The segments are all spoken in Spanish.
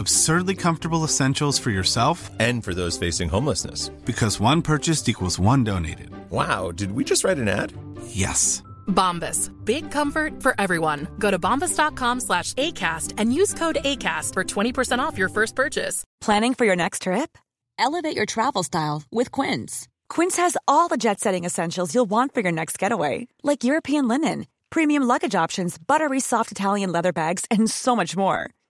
Absurdly comfortable essentials for yourself And for those facing homelessness. because one purchased equals one donated. Wow, did we just write an ad? Yes. Bombas. Big comfort for everyone. Go to bombas.com slash ACAST and use code ACAST for 20% off your first purchase. Planning for your next trip? Elevate your travel style with Quince. Quince has all the jet setting essentials you'll want for your next getaway, like European linen, premium luggage options, buttery soft Italian leather bags, and so much more.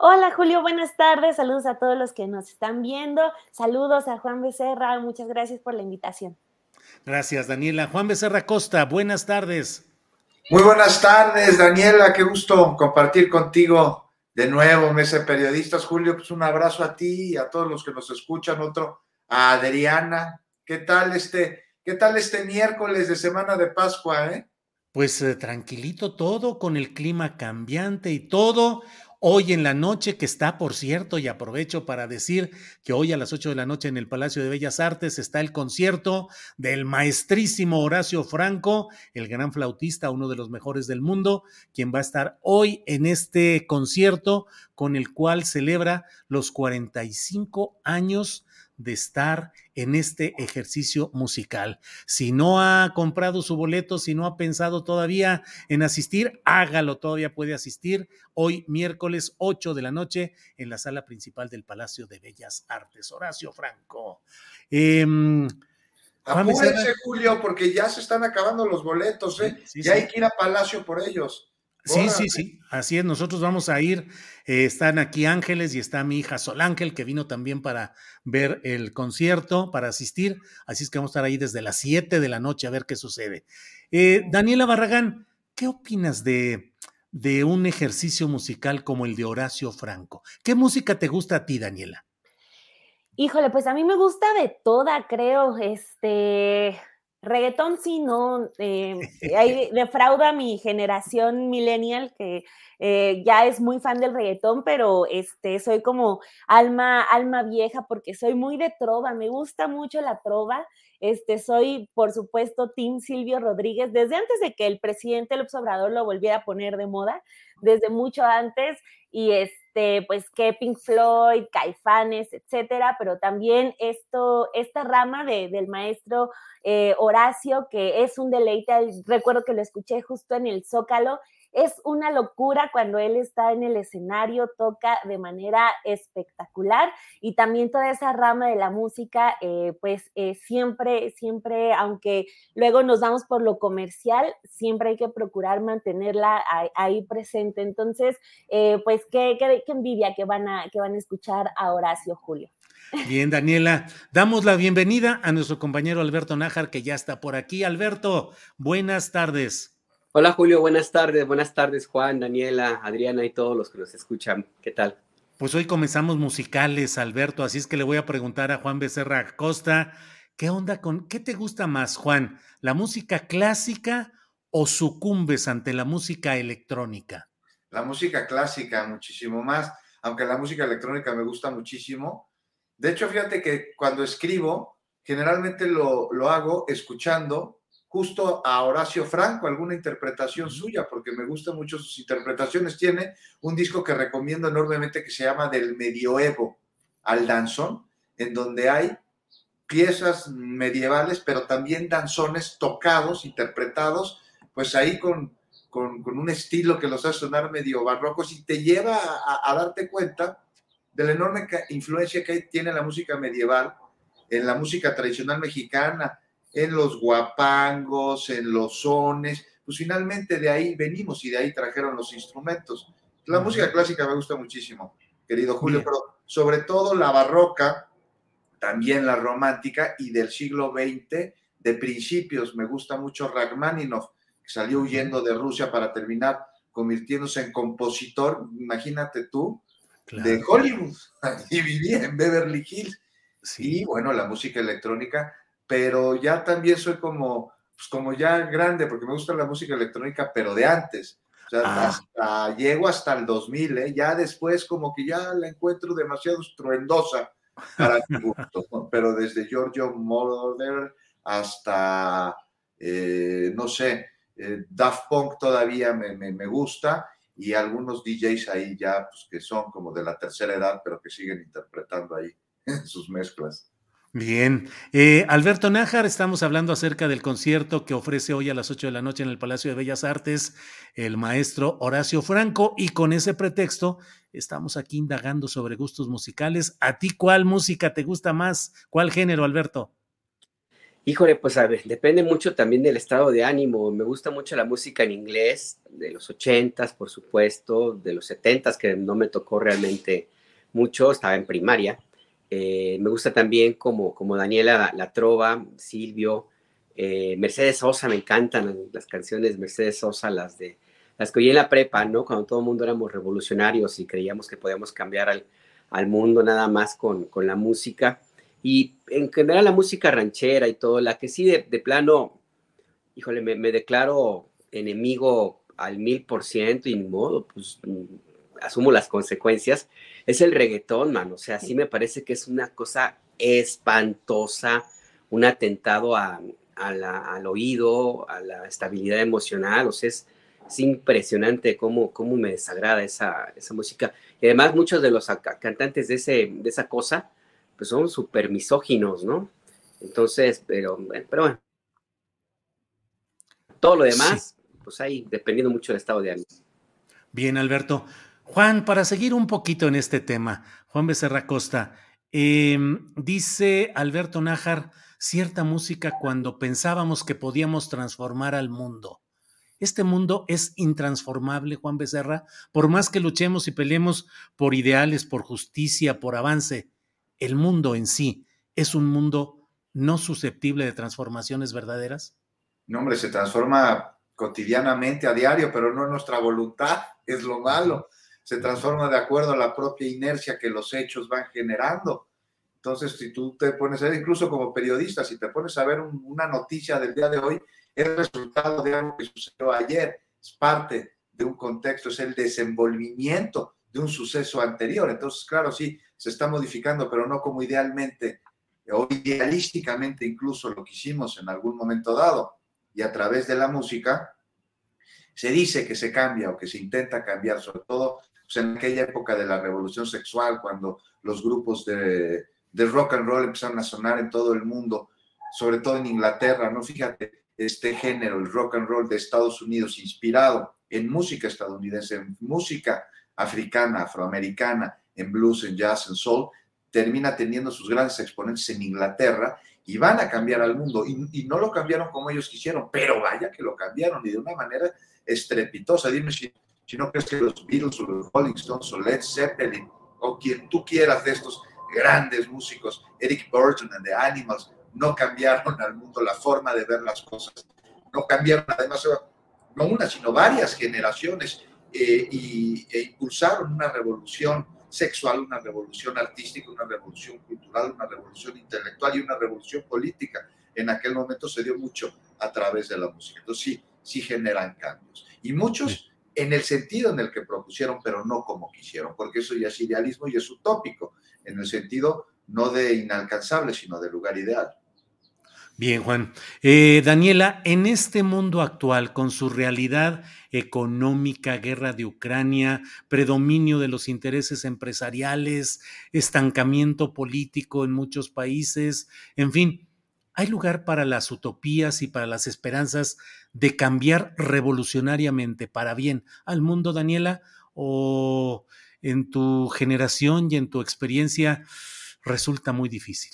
Hola Julio, buenas tardes. Saludos a todos los que nos están viendo. Saludos a Juan Becerra. Muchas gracias por la invitación. Gracias, Daniela. Juan Becerra Costa, buenas tardes. Muy buenas tardes, Daniela. Qué gusto compartir contigo de nuevo, Mesa de Periodistas. Julio, pues un abrazo a ti y a todos los que nos escuchan. Otro a Adriana. ¿Qué tal este, qué tal este miércoles de semana de Pascua, eh? Pues eh, tranquilito todo, con el clima cambiante y todo. Hoy en la noche, que está, por cierto, y aprovecho para decir que hoy a las 8 de la noche en el Palacio de Bellas Artes está el concierto del maestrísimo Horacio Franco, el gran flautista, uno de los mejores del mundo, quien va a estar hoy en este concierto con el cual celebra los 45 años de estar en este ejercicio musical. Si no ha comprado su boleto, si no ha pensado todavía en asistir, hágalo, todavía puede asistir hoy miércoles 8 de la noche en la sala principal del Palacio de Bellas Artes. Horacio Franco. Eh, Juan Apúrense. Julio, porque ya se están acabando los boletos, ¿eh? Sí, sí, ya sí. hay que ir a Palacio por ellos. Sí, sí, sí, así es. Nosotros vamos a ir. eh, están aquí Ángeles y está mi hija Sol Ángel, que vino también para ver el concierto, para asistir. Así es que vamos a estar ahí desde las 7 de la noche a ver qué sucede. Eh, Daniela Barragán, ¿qué opinas de, de un ejercicio musical como el de Horacio Franco? ¿Qué música te gusta a ti, Daniela? Híjole, pues a mí me gusta de toda, creo. Este reggaetón sí, no. eh, ahí defrauda mi generación millennial que eh, ya es muy fan del reggaetón, pero este soy como alma, alma vieja porque soy muy de trova. Me gusta mucho la trova. Este, soy, por supuesto, Team Silvio Rodríguez, desde antes de que el presidente López Obrador lo volviera a poner de moda, desde mucho antes, y este, pues que Pink Floyd, Caifanes, etcétera, pero también esto, esta rama de, del maestro eh, Horacio, que es un deleite, recuerdo que lo escuché justo en el Zócalo, es una locura cuando él está en el escenario, toca de manera espectacular y también toda esa rama de la música, eh, pues eh, siempre, siempre, aunque luego nos vamos por lo comercial, siempre hay que procurar mantenerla ahí, ahí presente. Entonces, eh, pues qué, qué, qué, envidia que van, a, que van a escuchar a Horacio Julio. Bien, Daniela, damos la bienvenida a nuestro compañero Alberto Nájar, que ya está por aquí. Alberto, buenas tardes. Hola Julio, buenas tardes, buenas tardes Juan, Daniela, Adriana y todos los que nos escuchan. ¿Qué tal? Pues hoy comenzamos musicales, Alberto, así es que le voy a preguntar a Juan Becerra Acosta, ¿qué onda con, qué te gusta más, Juan? ¿La música clásica o sucumbes ante la música electrónica? La música clásica, muchísimo más, aunque la música electrónica me gusta muchísimo. De hecho, fíjate que cuando escribo, generalmente lo, lo hago escuchando justo a Horacio Franco, alguna interpretación suya, porque me gustan mucho sus interpretaciones. Tiene un disco que recomiendo enormemente que se llama Del Medioevo al Danzón, en donde hay piezas medievales, pero también danzones tocados, interpretados, pues ahí con, con, con un estilo que los hace sonar medio barrocos y te lleva a, a darte cuenta de la enorme influencia que tiene la música medieval en la música tradicional mexicana, en los guapangos, en los sones, pues finalmente de ahí venimos y de ahí trajeron los instrumentos. La música clásica me gusta muchísimo, querido Julio, pero sobre todo la barroca, también la romántica y del siglo XX, de principios. Me gusta mucho Rachmaninoff, que salió huyendo de Rusia para terminar convirtiéndose en compositor, imagínate tú, de Hollywood y vivía en Beverly Hills. Sí. Y bueno, la música electrónica, pero ya también soy como, pues como ya grande, porque me gusta la música electrónica, pero de antes. O sea, ah. hasta, llego hasta el 2000, ¿eh? ya después como que ya la encuentro demasiado estruendosa para mi gusto, pero desde Giorgio Moroder hasta, eh, no sé, eh, Daft Punk todavía me, me, gusta y algunos DJs ahí ya pues, que son como de la tercera edad, pero que siguen interpretando ahí sus mezclas. Bien. Eh, Alberto Nájar, estamos hablando acerca del concierto que ofrece hoy a las 8 de la noche en el Palacio de Bellas Artes el maestro Horacio Franco y con ese pretexto estamos aquí indagando sobre gustos musicales. ¿A ti cuál música te gusta más? ¿Cuál género, Alberto? Híjole, pues a ver, depende mucho también del estado de ánimo. Me gusta mucho la música en inglés, de los ochentas, por supuesto, de los setentas, que no me tocó realmente mucho, estaba en primaria eh, me gusta también como, como Daniela La, Trova, Silvio, eh, Mercedes Sosa, me encantan las canciones Mercedes Sosa, las de las que oí en la prepa, ¿no? Cuando todo el mundo éramos revolucionarios y creíamos que podíamos cambiar al, al mundo nada más con, con, la música. Y en general la música ranchera y todo, la que sí de, de plano, híjole, me, me, declaro enemigo al mil por ciento y ni modo, pues asumo las consecuencias, es el reggaetón, man. O sea, sí me parece que es una cosa espantosa, un atentado a, al oído, a la estabilidad emocional. O sea, es, impresionante cómo, cómo me desagrada esa, esa música. Y además, muchos de los cantantes de, ese, de esa cosa, pues son súper misóginos, ¿no? Entonces, pero, pero bueno. Todo lo demás, pues ahí, dependiendo mucho del estado de ánimo. Bien, Alberto. Juan, para seguir un poquito en este tema, Juan Becerra Costa, em, dice Alberto Nájar, cierta música cuando pensábamos que podíamos transformar al mundo. Este mundo es intransformable, Juan Becerra, por más que luchemos y peleemos por ideales, por justicia, por avance. El mundo en sí es un mundo no susceptible de transformaciones verdaderas. No, hombre, se transforma cotidianamente a diario, pero no nuestra voluntad, es lo malo se transforma de acuerdo a la propia inercia que los hechos van generando. Entonces, si tú te pones a ver, incluso como periodista, si te pones a ver una noticia del día de hoy, es resultado de algo que sucedió ayer, es parte de un contexto, es el desenvolvimiento de un suceso anterior. Entonces, claro, sí, se está modificando, pero no como idealmente o idealísticamente incluso lo que hicimos en algún momento dado. Y a través de la música se dice que se cambia o que se intenta cambiar, sobre todo pues, en aquella época de la revolución sexual, cuando los grupos de, rock and roll empezaron a sonar en todo el mundo, sobre todo en Inglaterra, ¿no? Fíjate, este género, el rock and roll de Estados Unidos, inspirado en música estadounidense, en música africana, afroamericana, en blues, en jazz, en soul, termina teniendo sus grandes exponentes en Inglaterra y van a cambiar al mundo. Y, y, no lo cambiaron como ellos quisieron, pero vaya que lo cambiaron y de una manera estrepitosa. Dime si si no crees que los Beatles o los Rolling Stones o Led Zeppelin o quien tú quieras de estos grandes músicos, Eric Burton and the Animals, no cambiaron al mundo la forma de ver las cosas, no cambiaron además no una, sino varias generaciones eh, y, e impulsaron una revolución sexual, una revolución artística, una revolución cultural, una revolución intelectual y una revolución política. En aquel momento se dio mucho a través de la música. Entonces sí, sí generan cambios. Y muchos en el sentido en el que propusieron, pero no como quisieron, porque eso ya es idealismo y es utópico, en el sentido no de inalcanzable, sino de lugar ideal. Bien, Juan. Eh, Daniela, en este mundo actual, con su realidad económica, guerra de Ucrania, predominio de los intereses empresariales, estancamiento político en muchos países, en fin, ¿Hay lugar para las utopías y para las esperanzas de cambiar revolucionariamente para bien al mundo, Daniela? ¿O en tu generación y en tu experiencia resulta muy difícil?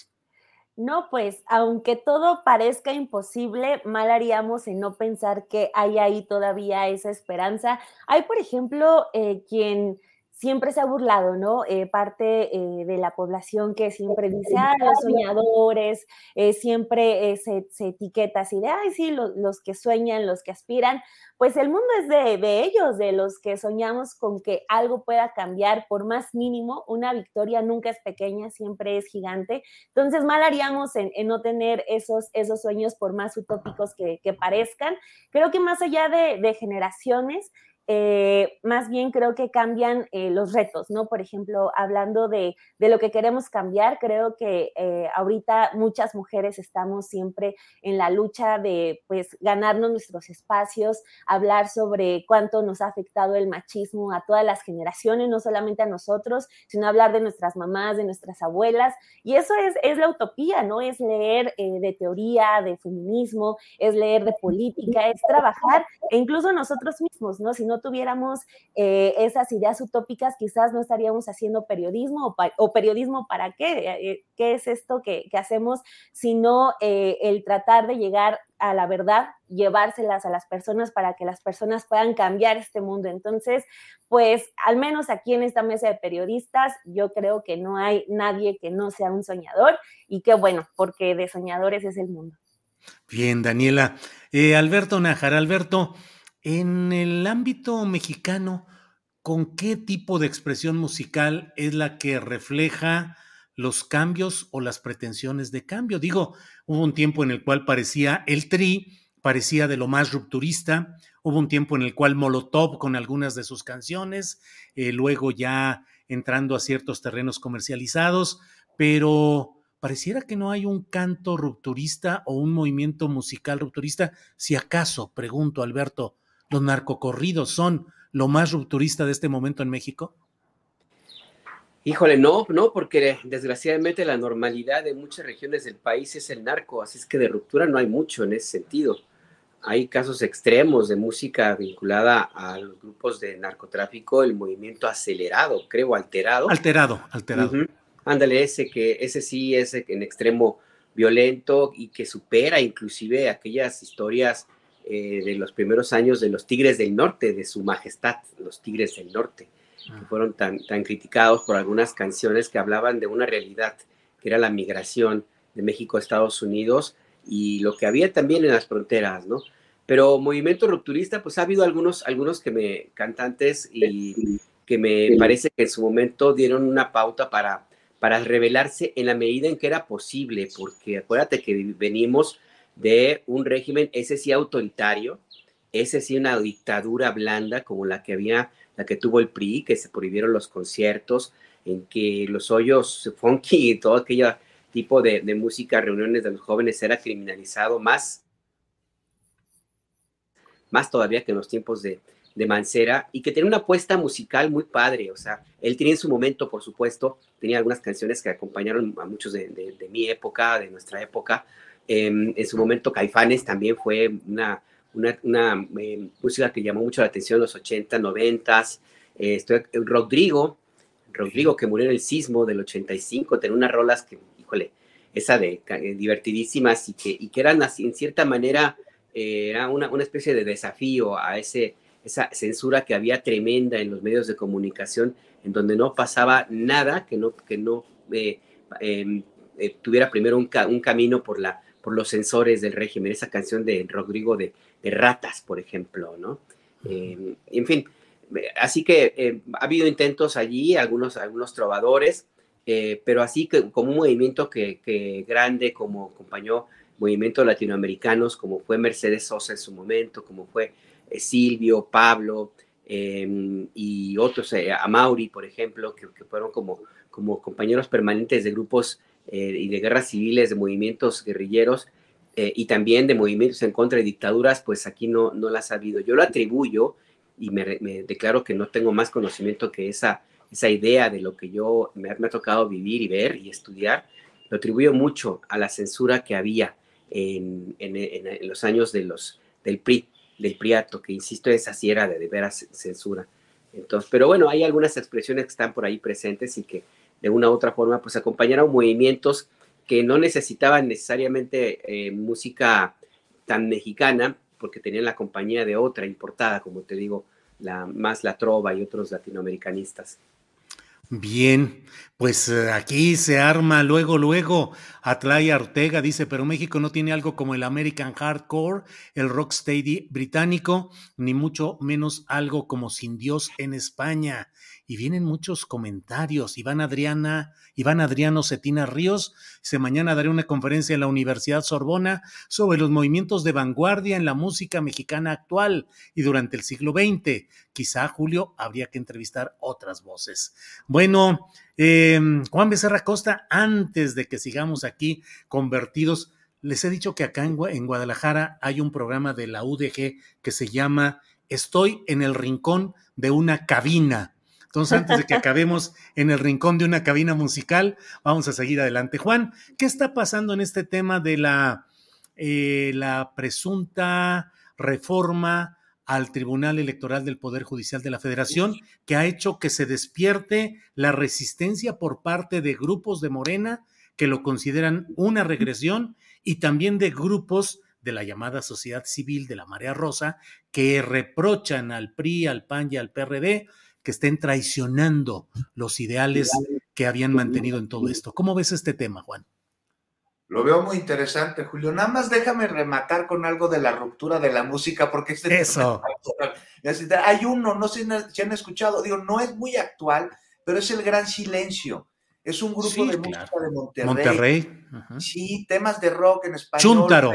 No, pues aunque todo parezca imposible, mal haríamos en no pensar que hay ahí todavía esa esperanza. Hay, por ejemplo, eh, quien siempre se ha burlado, ¿no? Eh, parte eh, de la población que siempre dice, ah, los soñadores, eh, siempre se, etiqueta así de, ay, sí, los que sueñan, los que aspiran, pues el mundo es de, ellos, de los que soñamos con que algo pueda cambiar, por más mínimo, una victoria nunca es pequeña, siempre es gigante. Entonces, mal haríamos en, no tener esos, esos sueños, por más utópicos que, parezcan. Creo que más allá de, de generaciones, eh, más bien creo que cambian eh, los retos, ¿no? Por ejemplo, hablando de, lo que queremos cambiar, creo que eh, ahorita muchas mujeres estamos siempre en la lucha de, pues, ganarnos nuestros espacios, hablar sobre cuánto nos ha afectado el machismo a todas las generaciones, no solamente a nosotros, sino hablar de nuestras mamás, de nuestras abuelas. Y eso es, es la utopía, ¿no? Es leer de teoría, de feminismo, es leer de política, es trabajar, e incluso nosotros mismos, ¿no? Si no tuviéramos eh, esas ideas utópicas, quizás no estaríamos haciendo periodismo o, periodismo para qué, eh, qué es esto que, hacemos, sino eh, el tratar de llegar a la verdad, llevárselas a las personas para que las personas puedan cambiar este mundo. Entonces, pues al menos aquí en esta mesa de periodistas, yo creo que no hay nadie que no sea un soñador y qué bueno, porque de soñadores es el mundo. Bien, Daniela. Alberto Najar, Alberto, en el ámbito mexicano, ¿con qué tipo de expresión musical es la que refleja los cambios o las pretensiones de cambio? Digo, hubo un tiempo en el cual parecía el tri, parecía de lo más rupturista, hubo un tiempo en el cual Molotov con algunas de sus canciones, eh, luego ya entrando a ciertos terrenos comercializados, pero pareciera que no hay un canto rupturista o un movimiento musical rupturista. Si acaso, pregunto, Alberto, los narcocorridos son lo más rupturista de este momento en México? Híjole, no, no, porque desgraciadamente la normalidad de muchas regiones del país es el narco, así es que de ruptura no hay mucho en ese sentido. Hay casos extremos de música vinculada a los grupos de narcotráfico, el movimiento acelerado, creo, alterado. Alterado, alterado. Ándale, ese que ese sí es en extremo violento y que supera inclusive aquellas historias eh, de los primeros años de los Tigres del Norte, de su majestad, los Tigres del Norte, que ah. fueron tan, tan criticados por algunas canciones que hablaban de una realidad, que era la migración de México a Estados Unidos y lo que había también en las fronteras, ¿no? Pero movimiento rupturista, pues ha habido algunos, algunos que me, cantantes y que me parece que en su momento dieron una pauta para, para revelarse en la medida en que era posible, porque acuérdate que venimos de un régimen, ese sí autoritario, ese sí una dictadura blanda como la que había, la que tuvo el PRI, que se prohibieron los conciertos, en que los hoyos funky y todo aquello tipo de, música, reuniones de los jóvenes era criminalizado más, más todavía que en los tiempos de, de Mancera y que tenía una apuesta musical muy padre, o sea, él tenía en su momento, por supuesto, tenía algunas canciones que acompañaron a muchos de mi época, de nuestra época, Em, en su momento Caifanes también fue una, una, em, música que llamó mucho la atención en los 80, 90. Eh, estoy, Rodrigo, Rodrigo que murió en el sismo del 85, tenía unas rolas que, híjole, esa de eh, divertidísimas y que, y que eran así, en cierta manera, eh, era una, una, especie de desafío a ese, esa censura que había tremenda en los medios de comunicación, en donde no pasaba nada que no, que no em, tuviera primero un, un camino por la por los sensores del régimen, esa canción de Rodrigo de, Ratas, por ejemplo, ¿no? Eh, en fin, así que eh, ha habido intentos allí, algunos, algunos trovadores, eh, pero así que como un movimiento que, grande, como acompañó movimientos latinoamericanos, como fue Mercedes Sosa en su momento, como fue Silvio, Pablo y otros, a Mauri, por ejemplo, que, que, fueron como, como compañeros permanentes de grupos eh, y de guerras civiles, de movimientos guerrilleros eh, y también de movimientos en contra de dictaduras, pues aquí no, no las ha habido. Yo lo atribuyo y me, declaro que no tengo más conocimiento que esa, esa idea de lo que yo me, ha tocado vivir y ver y estudiar, lo atribuyo mucho a la censura que había en, en, los años de los, del PRI, del PRIATO, que insisto, esa sí era de, de veras censura. Entonces, pero bueno, hay algunas expresiones que están por ahí presentes y que de una u otra forma, pues acompañaron movimientos que no necesitaban necesariamente eh, música tan mexicana, porque tenían la compañía de otra importada, como te digo, la, más la trova y otros latinoamericanistas. Bien, pues eh, aquí se arma luego, luego. Atlaya Ortega dice, pero México no tiene algo como el American Hardcore, el Rocksteady británico, ni mucho menos algo como Sin Dios en España y vienen muchos comentarios. Iván Adriana, Iván Adriano Cetina Ríos, dice mañana daré una conferencia en la Universidad Sorbona sobre los movimientos de vanguardia en la música mexicana actual y durante el siglo XX. Quizá, Julio, habría que entrevistar otras voces. Bueno, em, Juan Becerra Costa, antes de que sigamos aquí convertidos, les he dicho que acá en Guadalajara hay un programa de la UDG que se llama Estoy en el rincón de una cabina entonces, antes de que acabemos en el rincón de una cabina musical, vamos a seguir adelante. Juan, ¿qué está pasando en este tema de la, eh, la presunta reforma al Tribunal Electoral del Poder Judicial de la Federación, que ha hecho que se despierte la resistencia por parte de grupos de Morena que lo consideran una regresión y también de grupos de la llamada sociedad civil de la Marea Rosa que reprochan al PRI, al PAN y al PRD que estén traicionando los ideales que habían mantenido en todo esto. ¿Cómo ves este tema, Juan? Lo veo muy interesante, Julio. Nada más déjame rematar con algo de la ruptura de la música, porque este Eso. hay uno, no sé si han escuchado, digo, no es muy actual, pero es el Gran Silencio. Es un grupo de música de Monterrey. Monterrey. Sí, temas de rock en español. Chúntaro.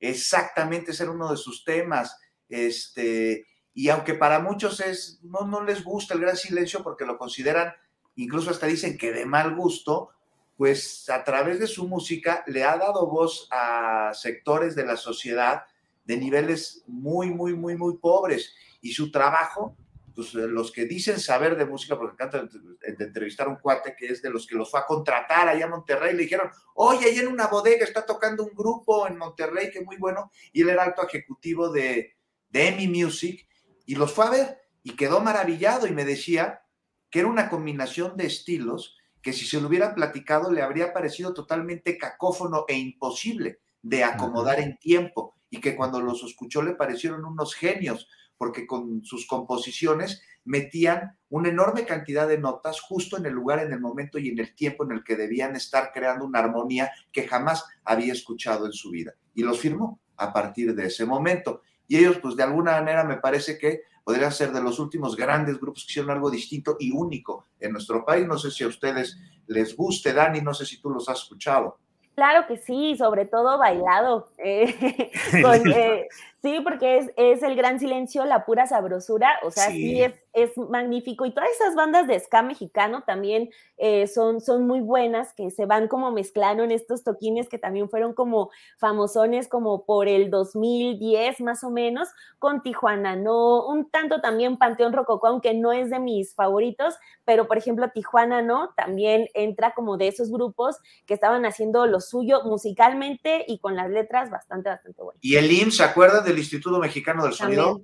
Exactamente, ese era uno de sus temas. Este, y aunque para muchos es, no, no les gusta el gran silencio porque lo consideran, incluso hasta dicen que de mal gusto, pues a través de su música le ha dado voz a sectores de la sociedad de niveles muy, muy, muy, muy pobres. Y su trabajo, pues los que dicen saber de música, porque encanta de entrevistar a un cuate que es de los que los fue a contratar allá en Monterrey, le dijeron, oye, ahí en una bodega está tocando un grupo en Monterrey que es muy bueno, y él era alto ejecutivo de, de EMI Music, y los fue a ver y quedó maravillado y me decía que era una combinación de estilos que si se lo hubiera platicado le habría parecido totalmente cacófono e imposible de acomodar en tiempo y que cuando los escuchó le parecieron unos genios porque con sus composiciones metían una enorme cantidad de notas justo en el lugar, en el momento y en el tiempo en el que debían estar creando una armonía que jamás había escuchado en su vida. Y los firmó a partir de ese momento y ellos pues de alguna manera me parece que podrían ser de los últimos grandes grupos que hicieron algo distinto y único en nuestro país. No sé si a ustedes les guste, Dani, no sé si tú los has escuchado. Claro que sí, sobre todo bailado. Eh, eh, sí, porque es, es, el gran silencio, la pura sabrosura, o sea, sí, es, es, magnífico. Y todas esas bandas de ska mexicano también eh, son, son muy buenas, que se van como mezclando en estos toquines que también fueron como famosones como por el 2010 más o menos, con Tijuana, no, un tanto también Panteón Rococó, aunque no es de mis favoritos, pero por ejemplo Tijuana, ¿no? También entra como de esos grupos que estaban haciendo lo suyo musicalmente y con las letras bastante, bastante buenas. Y el IMSS, ¿se acuerdan del Instituto Mexicano del Sonido?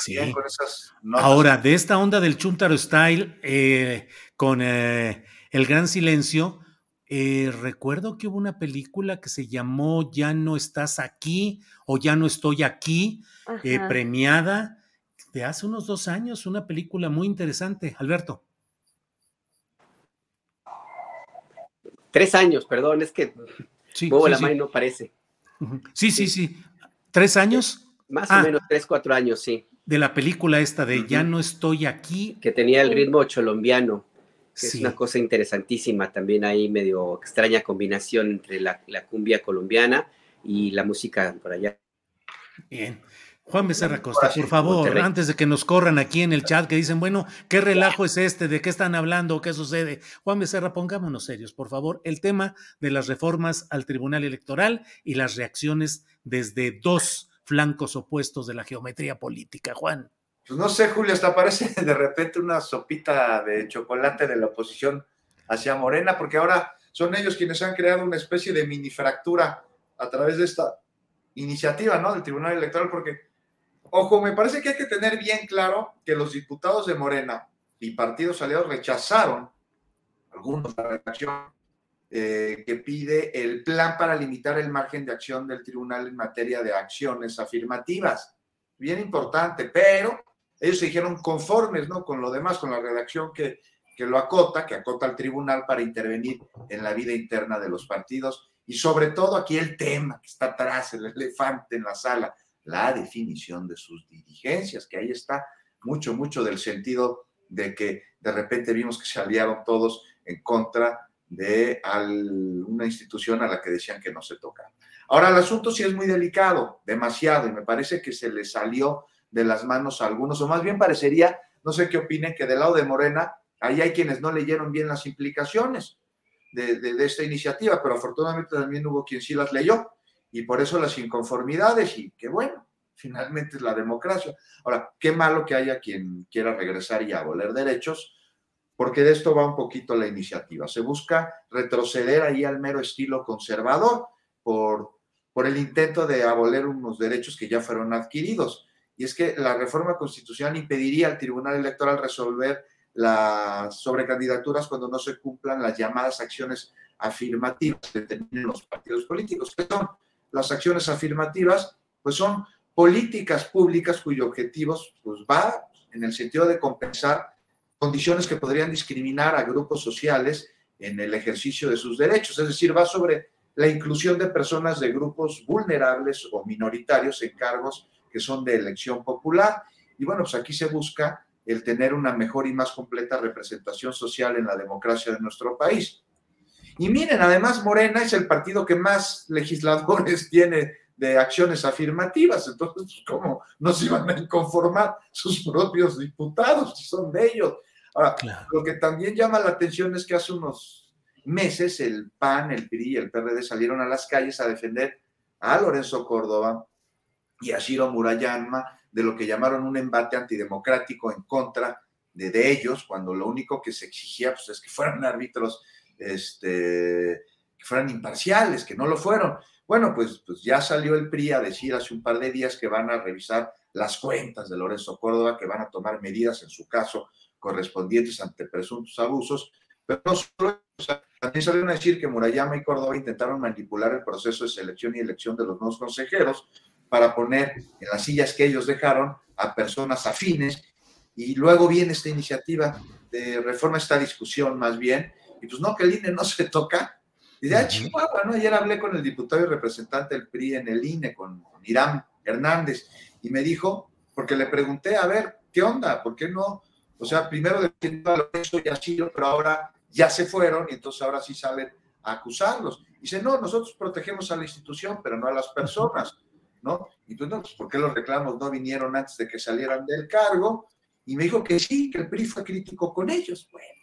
sí. con esas Ahora, de esta onda del Chuntaro Style, eh, con eh, El Gran Silencio, eh, recuerdo que hubo una película que se llamó Ya no estás aquí o Ya no estoy aquí, premiada de hace unos dos años, una película muy interesante. Alberto. Tres años, perdón, es que sí, la mano no parece. Sí, sí, sí. ¿Tres años? Más o ah. menos, tres, cuatro años, sí. De la película esta de Ya no estoy aquí. Que tenía el ritmo cholombiano, que es una cosa interesantísima, también ahí medio extraña combinación entre la, la cumbia colombiana y la música por allá. Bien. Juan Becerra Costa, por favor, antes de que nos corran aquí en el chat que dicen, bueno, ¿qué relajo es este? ¿De qué están hablando? ¿Qué sucede? Juan Becerra, pongámonos serios, por favor. El tema de las reformas al Tribunal Electoral y las reacciones desde dos flancos opuestos de la geometría política. Juan. Pues no sé, Julio, hasta parece de repente una sopita de chocolate de la oposición hacia Morena, porque ahora son ellos quienes han creado una especie de mini fractura a través de esta iniciativa, ¿no? Del Tribunal Electoral, porque Ojo, me parece que hay que tener bien claro que los diputados de Morena y partidos aliados rechazaron algunos la redacción eh, que pide el plan para limitar el margen de acción del tribunal en materia de acciones afirmativas. Bien importante, pero ellos se dijeron conformes, ¿no? Con lo demás, con la redacción que, que lo acota, que acota al tribunal para intervenir en la vida interna de los partidos y sobre todo aquí el tema que está atrás, el elefante en la sala, la definición de sus dirigencias, que ahí está mucho, mucho del sentido de que de repente vimos que se aliaron todos en contra de una institución a la que decían que no se toca. Ahora, el asunto sí es muy delicado, demasiado, y me parece que se le salió de las manos a algunos, o más bien parecería, no sé qué opinen, que del lado de Morena, ahí hay quienes no leyeron bien las implicaciones de, esta iniciativa, pero afortunadamente también hubo quien sí las leyó y por eso las inconformidades y qué bueno, finalmente es la democracia. Ahora, qué malo que haya quien quiera regresar y aboler derechos, porque de esto va un poquito la iniciativa. Se busca retroceder ahí al mero estilo conservador por, por el intento de aboler unos derechos que ya fueron adquiridos. Y es que la reforma constitucional impediría al Tribunal Electoral resolver las sobrecandidaturas cuando no se cumplan las llamadas acciones afirmativas que determinan los partidos políticos. ¿Qué son las acciones afirmativas? Pues son políticas públicas cuyo objetivo pues, va en el sentido de compensar condiciones que podrían discriminar a grupos sociales en el ejercicio de sus derechos. Es decir, va sobre la inclusión de personas de grupos vulnerables o minoritarios en cargos que son de elección popular. Y bueno, pues aquí se busca el tener una mejor y más completa representación social en la democracia de nuestro país. Y miren, además Morena es el partido que más legisladores tiene de acciones afirmativas, entonces, pues, ¿cómo no se iban a conformar sus propios diputados si son de ellos? Ahora, lo que también llama la atención es que hace unos meses el PAN, el PRI y el PRD salieron a las calles a defender a Lorenzo Córdoba y a Ciro Murayama de lo que llamaron un embate antidemocrático en contra de, ellos, cuando lo único que se exigía pues, es que fueran árbitros, este, que fueran imparciales, que no lo fueron. Bueno, pues, pues ya salió el PRI a decir hace un par de días que van a revisar las cuentas de Lorenzo Córdoba, que van a tomar medidas en su caso correspondientes ante presuntos abusos, pero no solo también salieron a decir que Murayama y Córdoba intentaron manipular el proceso de selección y elección de los nuevos consejeros, para poner en las sillas que ellos dejaron a personas afines. Y luego viene esta iniciativa de reforma, esta discusión más bien, y pues no, que el INE no se toca. Y de ah, Chihuahua, ¿no? Ayer hablé con el diputado y representante del PRI en el INE, con, Irán Hernández, y me dijo, porque le pregunté, a ver, ¿qué onda? ¿Por qué no? O sea, primero defiendo eso y así, pero ahora ya se fueron y entonces ahora sí salen a acusarlos. Dice, no, nosotros protegemos a la institución, pero no a las personas. ¿no? Y tú, no, pues, ¿por qué los reclamos no vinieron antes de que salieran del cargo? Y me dijo que sí, que el PRI fue crítico con ellos. Bueno, y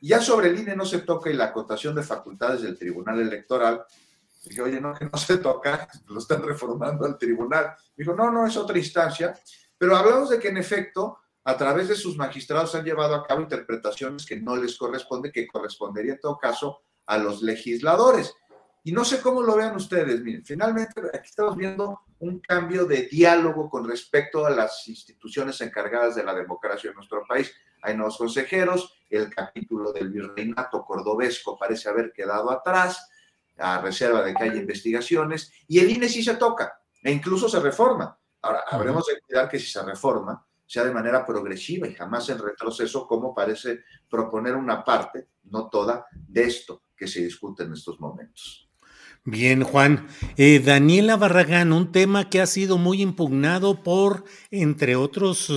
ya sobre el INE no se toca y la acotación de facultades del Tribunal Electoral. Dije, oye, no, que no se toca, lo están reformando al tribunal. Dijo, no, no, es otra instancia. Pero hablamos de que en efecto, a través de sus magistrados han llevado a cabo interpretaciones que no les corresponde, que correspondería en todo caso a los legisladores. Y no sé cómo lo vean ustedes, miren, finalmente aquí estamos viendo un cambio de diálogo con respecto a las instituciones encargadas de la democracia en nuestro país. Hay nuevos consejeros, el capítulo del virreinato cordobesco parece haber quedado atrás, a reserva de que haya investigaciones, y el INE sí se toca, e incluso se reforma. Ahora, habremos de cuidar que si se reforma, sea de manera progresiva y jamás en retroceso, como parece proponer una parte, no toda, de esto que se discute en estos momentos. Bien, Juan. Eh, Daniela Barragán, un tema que ha sido muy impugnado por, entre otros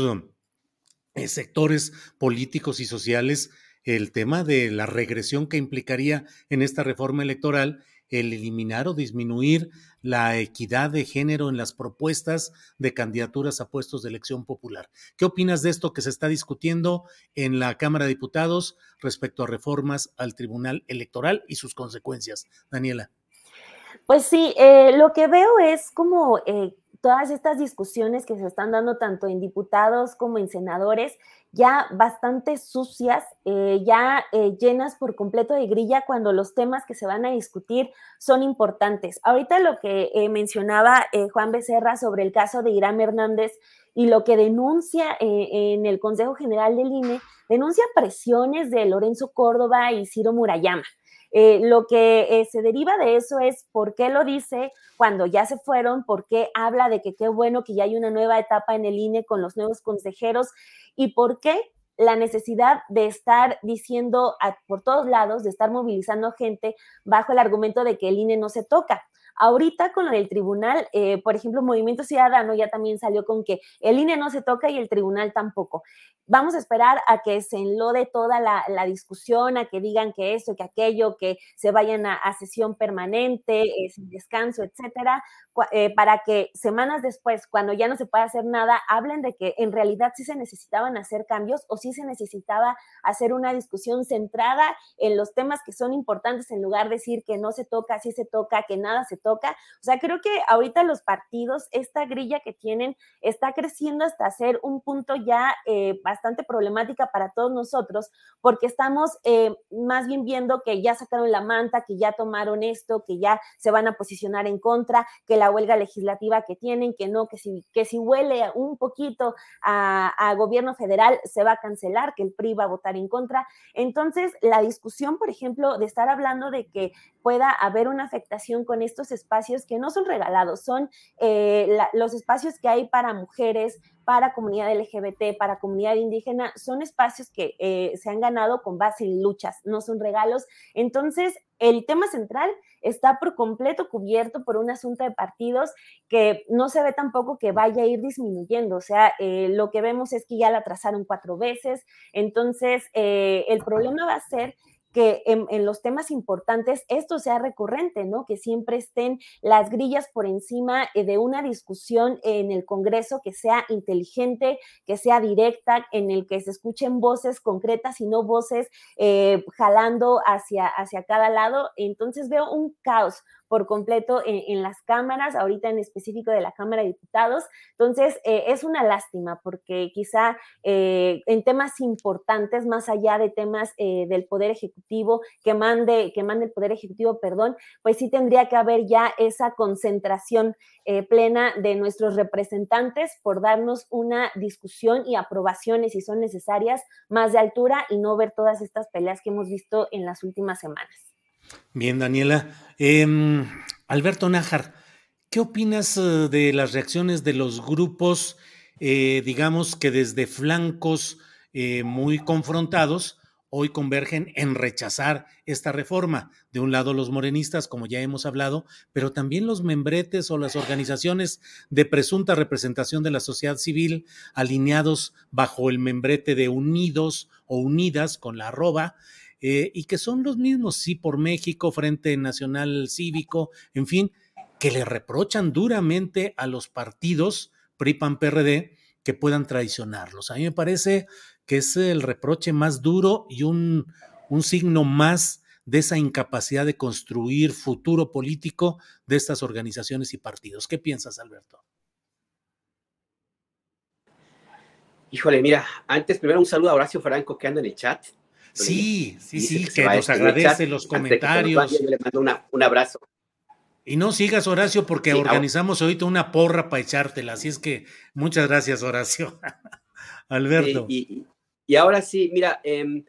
eh, sectores políticos y sociales, el tema de la regresión que implicaría en esta reforma electoral el eliminar o disminuir la equidad de género en las propuestas de candidaturas a puestos de elección popular. ¿Qué opinas de esto que se está discutiendo en la Cámara de Diputados respecto a reformas al Tribunal Electoral y sus consecuencias? Daniela. Pues sí, eh, lo que veo es como eh, todas estas discusiones que se están dando tanto en diputados como en senadores, ya bastante sucias, eh, ya llenas por completo de grilla cuando los temas que se van a discutir son importantes. Ahorita lo que mencionaba Juan Becerra sobre el caso de Irán Hernández y lo que denuncia en el Consejo General del INE, denuncia presiones de Lorenzo Córdoba y Ciro Murayama. Eh, lo que eh, se deriva de eso es por qué lo dice cuando ya se fueron, por qué habla de que qué bueno que ya hay una nueva etapa en el INE con los nuevos consejeros y por qué la necesidad de estar diciendo por todos lados, de estar movilizando gente bajo el argumento de que el INE no se toca. Ahorita con el tribunal, eh, por ejemplo, Movimiento Ciudadano ya también salió con que el INE no se toca y el tribunal tampoco. Vamos a esperar a que se enlode toda la, discusión, a que digan que eso, que aquello, que se vayan a, sesión permanente, eh, sin descanso, etcétera, eh, para que semanas después, cuando ya no se pueda hacer nada, hablen de que en realidad sí se necesitaban hacer cambios o sí se necesitaba hacer una discusión centrada en los temas que son importantes en lugar de decir que no se toca, sí se toca, que nada se toca. O sea, creo que ahorita los partidos, esta grilla que tienen está creciendo hasta ser un punto ya eh, bastante problemática para todos nosotros, porque estamos eh, más bien viendo que ya sacaron la manta, que ya tomaron esto, que ya se van a posicionar en contra, que la huelga legislativa que tienen, que no, que si, que si huele un poquito a, a gobierno federal se va a cancelar, que el PRI va a votar en contra. Entonces, la discusión, por ejemplo, de estar hablando de que pueda haber una afectación con estos espacios que no son regalados, son eh, los espacios que hay para mujeres, para comunidad LGBT, para comunidad indígena, son espacios que eh, se han ganado con base en luchas, no son regalos. Entonces, el tema central está por completo cubierto por un asunto de partidos que no se ve tampoco que vaya a ir disminuyendo. O sea, eh, lo que vemos es que ya la trazaron cuatro veces. Entonces, el problema va a ser que en, los temas importantes esto sea recurrente, ¿no? Que siempre estén las grillas por encima eh, de una discusión en el Congreso que sea inteligente, que sea directa, en el que se escuchen voces concretas y no voces eh, jalando hacia, hacia cada lado. Entonces veo un caos, por completo en, las cámaras, ahorita en específico de la Cámara de Diputados. Entonces, eh, es una lástima porque quizá eh, en temas importantes, más allá de temas eh, del Poder Ejecutivo, que mande, que mande el Poder Ejecutivo, perdón, pues sí tendría que haber ya esa concentración plena de nuestros representantes por darnos una discusión y aprobaciones, si son necesarias, más de altura y no ver todas estas peleas que hemos visto en las últimas semanas. Bien, Daniela. Em, Alberto Nájar, ¿qué opinas eh, de las reacciones de los grupos, eh, digamos que desde flancos eh, muy confrontados, hoy convergen en rechazar esta reforma? De un lado los morenistas, como ya hemos hablado, pero también los membretes o las organizaciones de presunta representación de la sociedad civil alineados bajo el membrete de Unidos o Unidas con la arroba eh, y que son los mismos, sí, por México, Frente Nacional Cívico, en fin, que le reprochan duramente a los partidos PRI, PAN, PRD que puedan traicionarlos. A mí me parece que es el reproche más duro y un, un signo más de esa incapacidad de construir futuro político de estas organizaciones y partidos. ¿Qué piensas, Alberto? Híjole, mira, antes primero un saludo a Horacio Franco que anda en el chat. Sí, sí, sí, que, nos agradece los comentarios. le mando un abrazo. Y no sigas, Horacio, porque organizamos ahorita una porra para echártela. Así es que muchas gracias, Horacio. Alberto. Y, ahora sí, mira, em,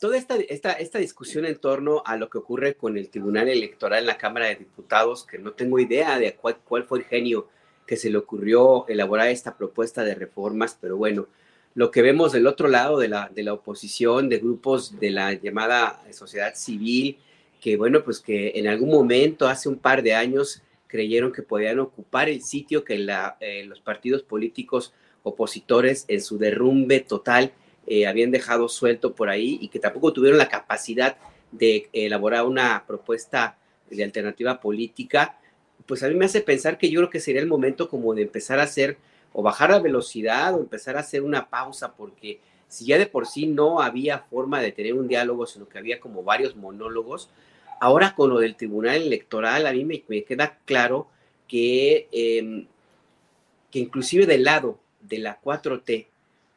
toda esta, esta, esta, discusión en torno a lo que ocurre con el Tribunal Electoral en la Cámara de Diputados, que no tengo idea de cuál, cuál fue el genio que se le ocurrió elaborar esta propuesta de reformas, pero bueno, lo que vemos del otro lado de la, de la oposición, de grupos de la llamada sociedad civil, que bueno, pues que en algún momento, hace un par de años, creyeron que podían ocupar el sitio que eh, los partidos políticos opositores en su derrumbe total eh, habían dejado suelto por ahí y que tampoco tuvieron la capacidad de elaborar una propuesta de alternativa política, pues a mí me hace pensar que yo creo que sería el momento como de empezar a hacer o bajar la velocidad o empezar a hacer una pausa, porque si ya de por sí no había forma de tener un diálogo, sino que había como varios monólogos, ahora con lo del Tribunal Electoral a mí me, queda claro que, em, que inclusive del lado de la 4T,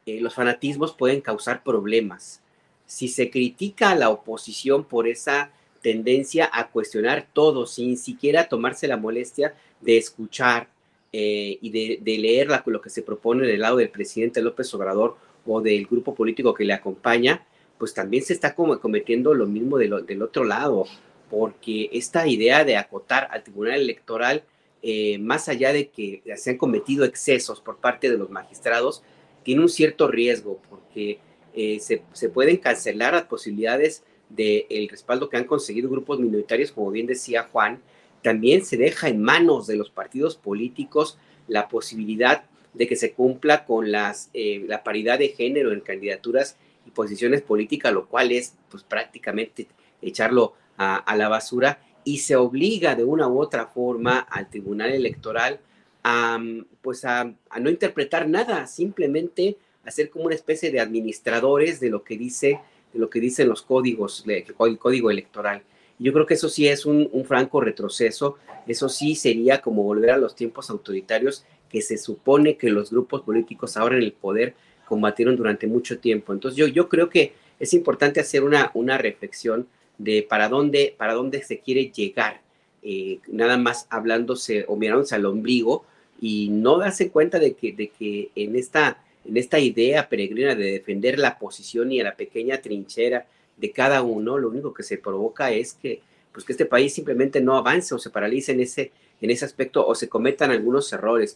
eh, los fanatismos pueden causar problemas. Si se critica a la oposición por esa tendencia a cuestionar todo sin siquiera tomarse la molestia de escuchar, eh, y de, leer lo que se propone del lado del presidente López Obrador o del grupo político que le acompaña, pues también se está como cometiendo lo mismo del otro lado, porque esta idea de acotar al Tribunal Electoral, eh, más allá de que se han cometido excesos por parte de los magistrados, tiene un cierto riesgo, porque eh, se, se, pueden cancelar las posibilidades del respaldo que han conseguido grupos minoritarios, como bien decía Juan, también se deja en manos de los partidos políticos la posibilidad de que se cumpla con las, eh, la paridad de género en candidaturas y posiciones políticas, lo cual es pues, prácticamente echarlo a, la basura y se obliga de una u otra forma al Tribunal Electoral a, pues a, no interpretar nada, simplemente a ser como una especie de administradores de lo que dice de lo que dicen los códigos, el código electoral. Yo creo que eso sí es un, un, franco retroceso, eso sí sería como volver a los tiempos autoritarios que se supone que los grupos políticos ahora en el poder combatieron durante mucho tiempo. Entonces yo, yo creo que es importante hacer una, una reflexión de para dónde, para dónde se quiere llegar, eh, nada más hablándose o mirándose al ombligo y no darse cuenta de que, de que en, esta, en esta idea peregrina de defender la posición y a la pequeña trinchera de cada uno, lo único que se provoca es que, pues que este país simplemente no avance o se paralice en ese, en ese aspecto o se cometan algunos errores.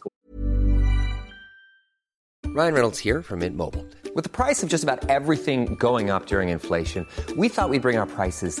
Ryan Reynolds here from Mint Mobile. With the price of just about everything going up during inflation, we thought we'd bring our prices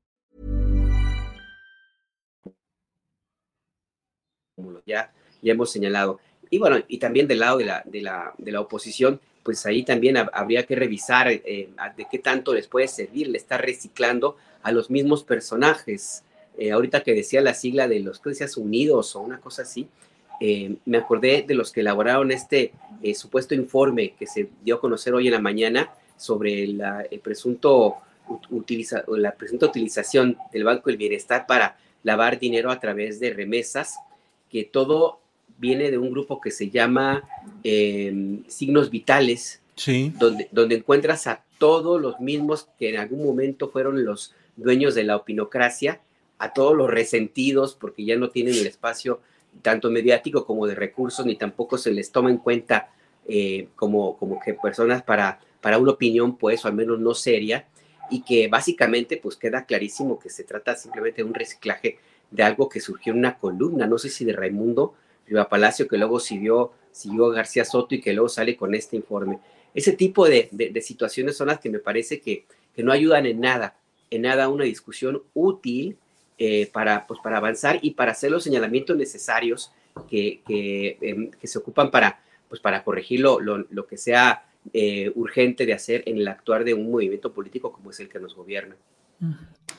Ya, ya hemos señalado. Y bueno, y también del lado de la, de la, de la oposición, pues ahí también habría que revisar eh, de qué tanto les puede servir, le está reciclando a los mismos personajes. Eh, ahorita que decía la sigla de los Crecias Unidos o una cosa así, eh, me acordé de los que elaboraron este eh, supuesto informe que se dio a conocer hoy en la mañana sobre la, el presunto utiliza, la presunta utilización del Banco del Bienestar para lavar dinero a través de remesas, que todo viene de un grupo que se llama em, Signos Vitales, donde, donde encuentras a todos los mismos que en algún momento fueron los dueños de la opinocracia, a todos los resentidos porque ya no tienen el espacio tanto mediático como de recursos, ni tampoco se les toma en cuenta eh, como, como que personas para, para una opinión, pues, o al menos no seria, y que básicamente, pues, queda clarísimo que se trata simplemente de un reciclaje de algo que surgió en una columna, no sé si de Raimundo Riva Palacio, que luego siguió, siguió García Soto y que luego sale con este informe. Ese tipo de, de, situaciones son las que me parece que, que no ayudan en nada, en nada a una discusión útil eh, para, pues, para avanzar y para hacer los señalamientos necesarios que, que, em, que se ocupan para, pues, para corregir lo, lo, que sea eh, urgente de hacer en el actuar de un movimiento político como es el que nos gobierna.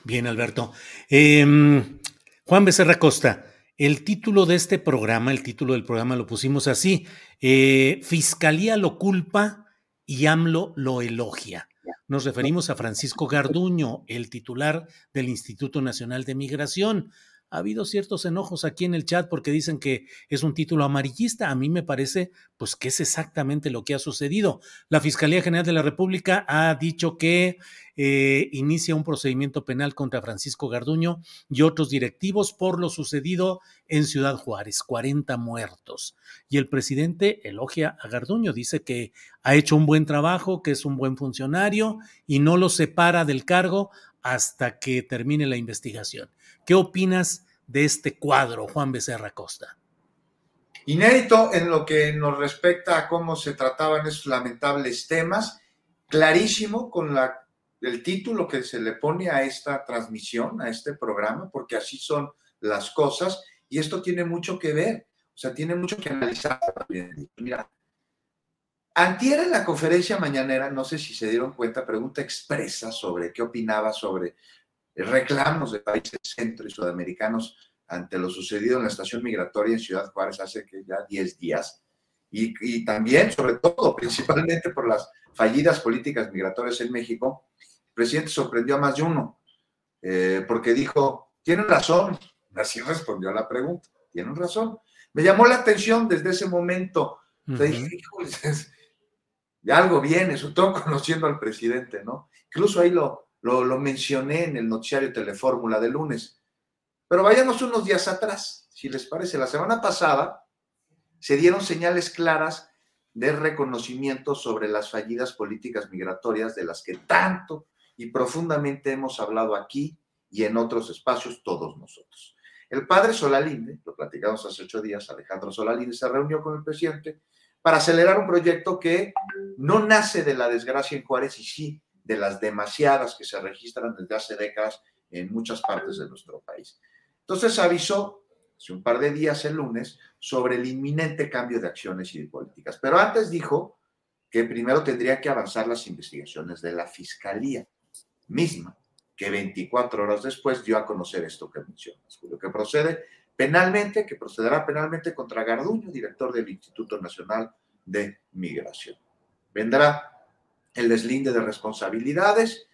Bien, Alberto. Em, Juan Becerra Costa, el título de este programa, el título del programa lo pusimos así, eh, Fiscalía lo culpa y AMLO lo elogia. Nos referimos a Francisco Garduño, el titular del Instituto Nacional de Migración. Ha habido ciertos enojos aquí en el chat porque dicen que es un título amarillista. A mí me parece, pues, que es exactamente lo que ha sucedido. La Fiscalía General de la República ha dicho que eh, inicia un procedimiento penal contra Francisco Garduño y otros directivos por lo sucedido en Ciudad Juárez, 40 muertos. Y el presidente elogia a Garduño, dice que ha hecho un buen trabajo, que es un buen funcionario y no lo separa del cargo hasta que termine la investigación. ¿Qué opinas de este cuadro, Juan Becerra Costa? Inédito en lo que nos respecta a cómo se trataban esos lamentables temas, clarísimo con el título que se le pone a esta transmisión, a este programa, porque así son las cosas y esto tiene mucho que ver, o sea, tiene mucho que analizar. Mira, antier en la conferencia mañanera, no sé si se dieron cuenta, pregunta expresa sobre qué opinaba sobre reclamos de países centro y sudamericanos ante lo sucedido en la estación migratoria en Ciudad Juárez hace que ya 10 días. Y, y, también, sobre todo, principalmente por las fallidas políticas migratorias en México, el presidente sorprendió a más de uno, eh, porque dijo, tienen razón, así respondió a la pregunta, tienen razón. Me llamó la atención desde ese momento, uh -huh. dije, de algo viene, sobre todo conociendo al presidente, ¿no? Incluso ahí lo, lo, lo mencioné en el noticiario Telefórmula de lunes. Pero vayamos unos días atrás, si les parece. La semana pasada se dieron señales claras de reconocimiento sobre las fallidas políticas migratorias de las que tanto y profundamente hemos hablado aquí y en otros espacios todos nosotros. El padre Solalinde, lo platicamos hace ocho días, Alejandro Solalinde se reunió con el presidente para acelerar un proyecto que no nace de la desgracia en Juárez y sí de las demasiadas que se registran desde hace décadas en muchas partes de nuestro país. Entonces avisó hace un par de días, el lunes, sobre el inminente cambio de acciones y de políticas. Pero antes dijo que primero tendría que avanzar las investigaciones de la Fiscalía misma, que 24 horas después dio a conocer esto que mencionas, Julio, que procede penalmente, que procederá penalmente contra Garduño, director del Instituto Nacional de Migración. Vendrá el deslinde de responsabilidades.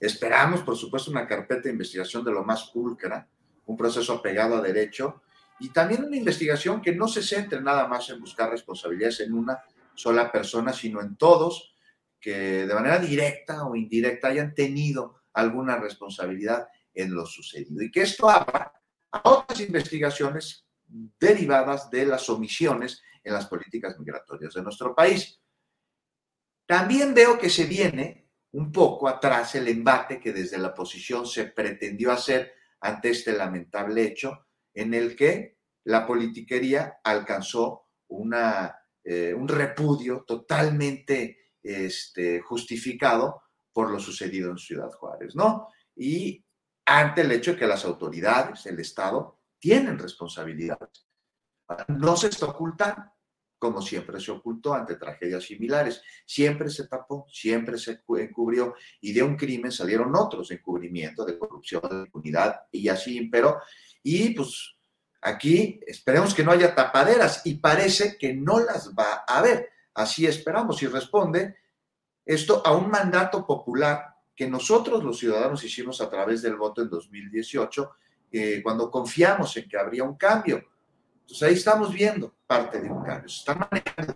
Esperamos, por supuesto, una carpeta de investigación de lo más pulcra, un proceso apegado a derecho y también una investigación que no se centre nada más en buscar responsabilidades en una sola persona, sino en todos que de manera directa o indirecta hayan tenido alguna responsabilidad en lo sucedido y que esto abra a otras investigaciones derivadas de las omisiones en las políticas migratorias de nuestro país. También veo que se viene un poco atrás el embate que desde la oposición se pretendió hacer ante este lamentable hecho en el que la politiquería alcanzó eh, un repudio totalmente este, justificado por lo sucedido en Ciudad Juárez, ¿no? Y ante el hecho de que las autoridades, el Estado, tienen responsabilidades. No se está ocultando, como siempre se ocultó ante tragedias similares. Siempre se tapó, siempre se encubrió y de un crimen salieron otros encubrimientos de corrupción, de impunidad y así imperó. Y pues aquí esperemos que no haya tapaderas y parece que no las va a haber. Así esperamos y responde esto a un mandato popular que nosotros los ciudadanos hicimos a través del voto en 2018, eh, cuando confiamos en que habría un cambio. Entonces ahí estamos viendo parte de un cambio. Se están manejando.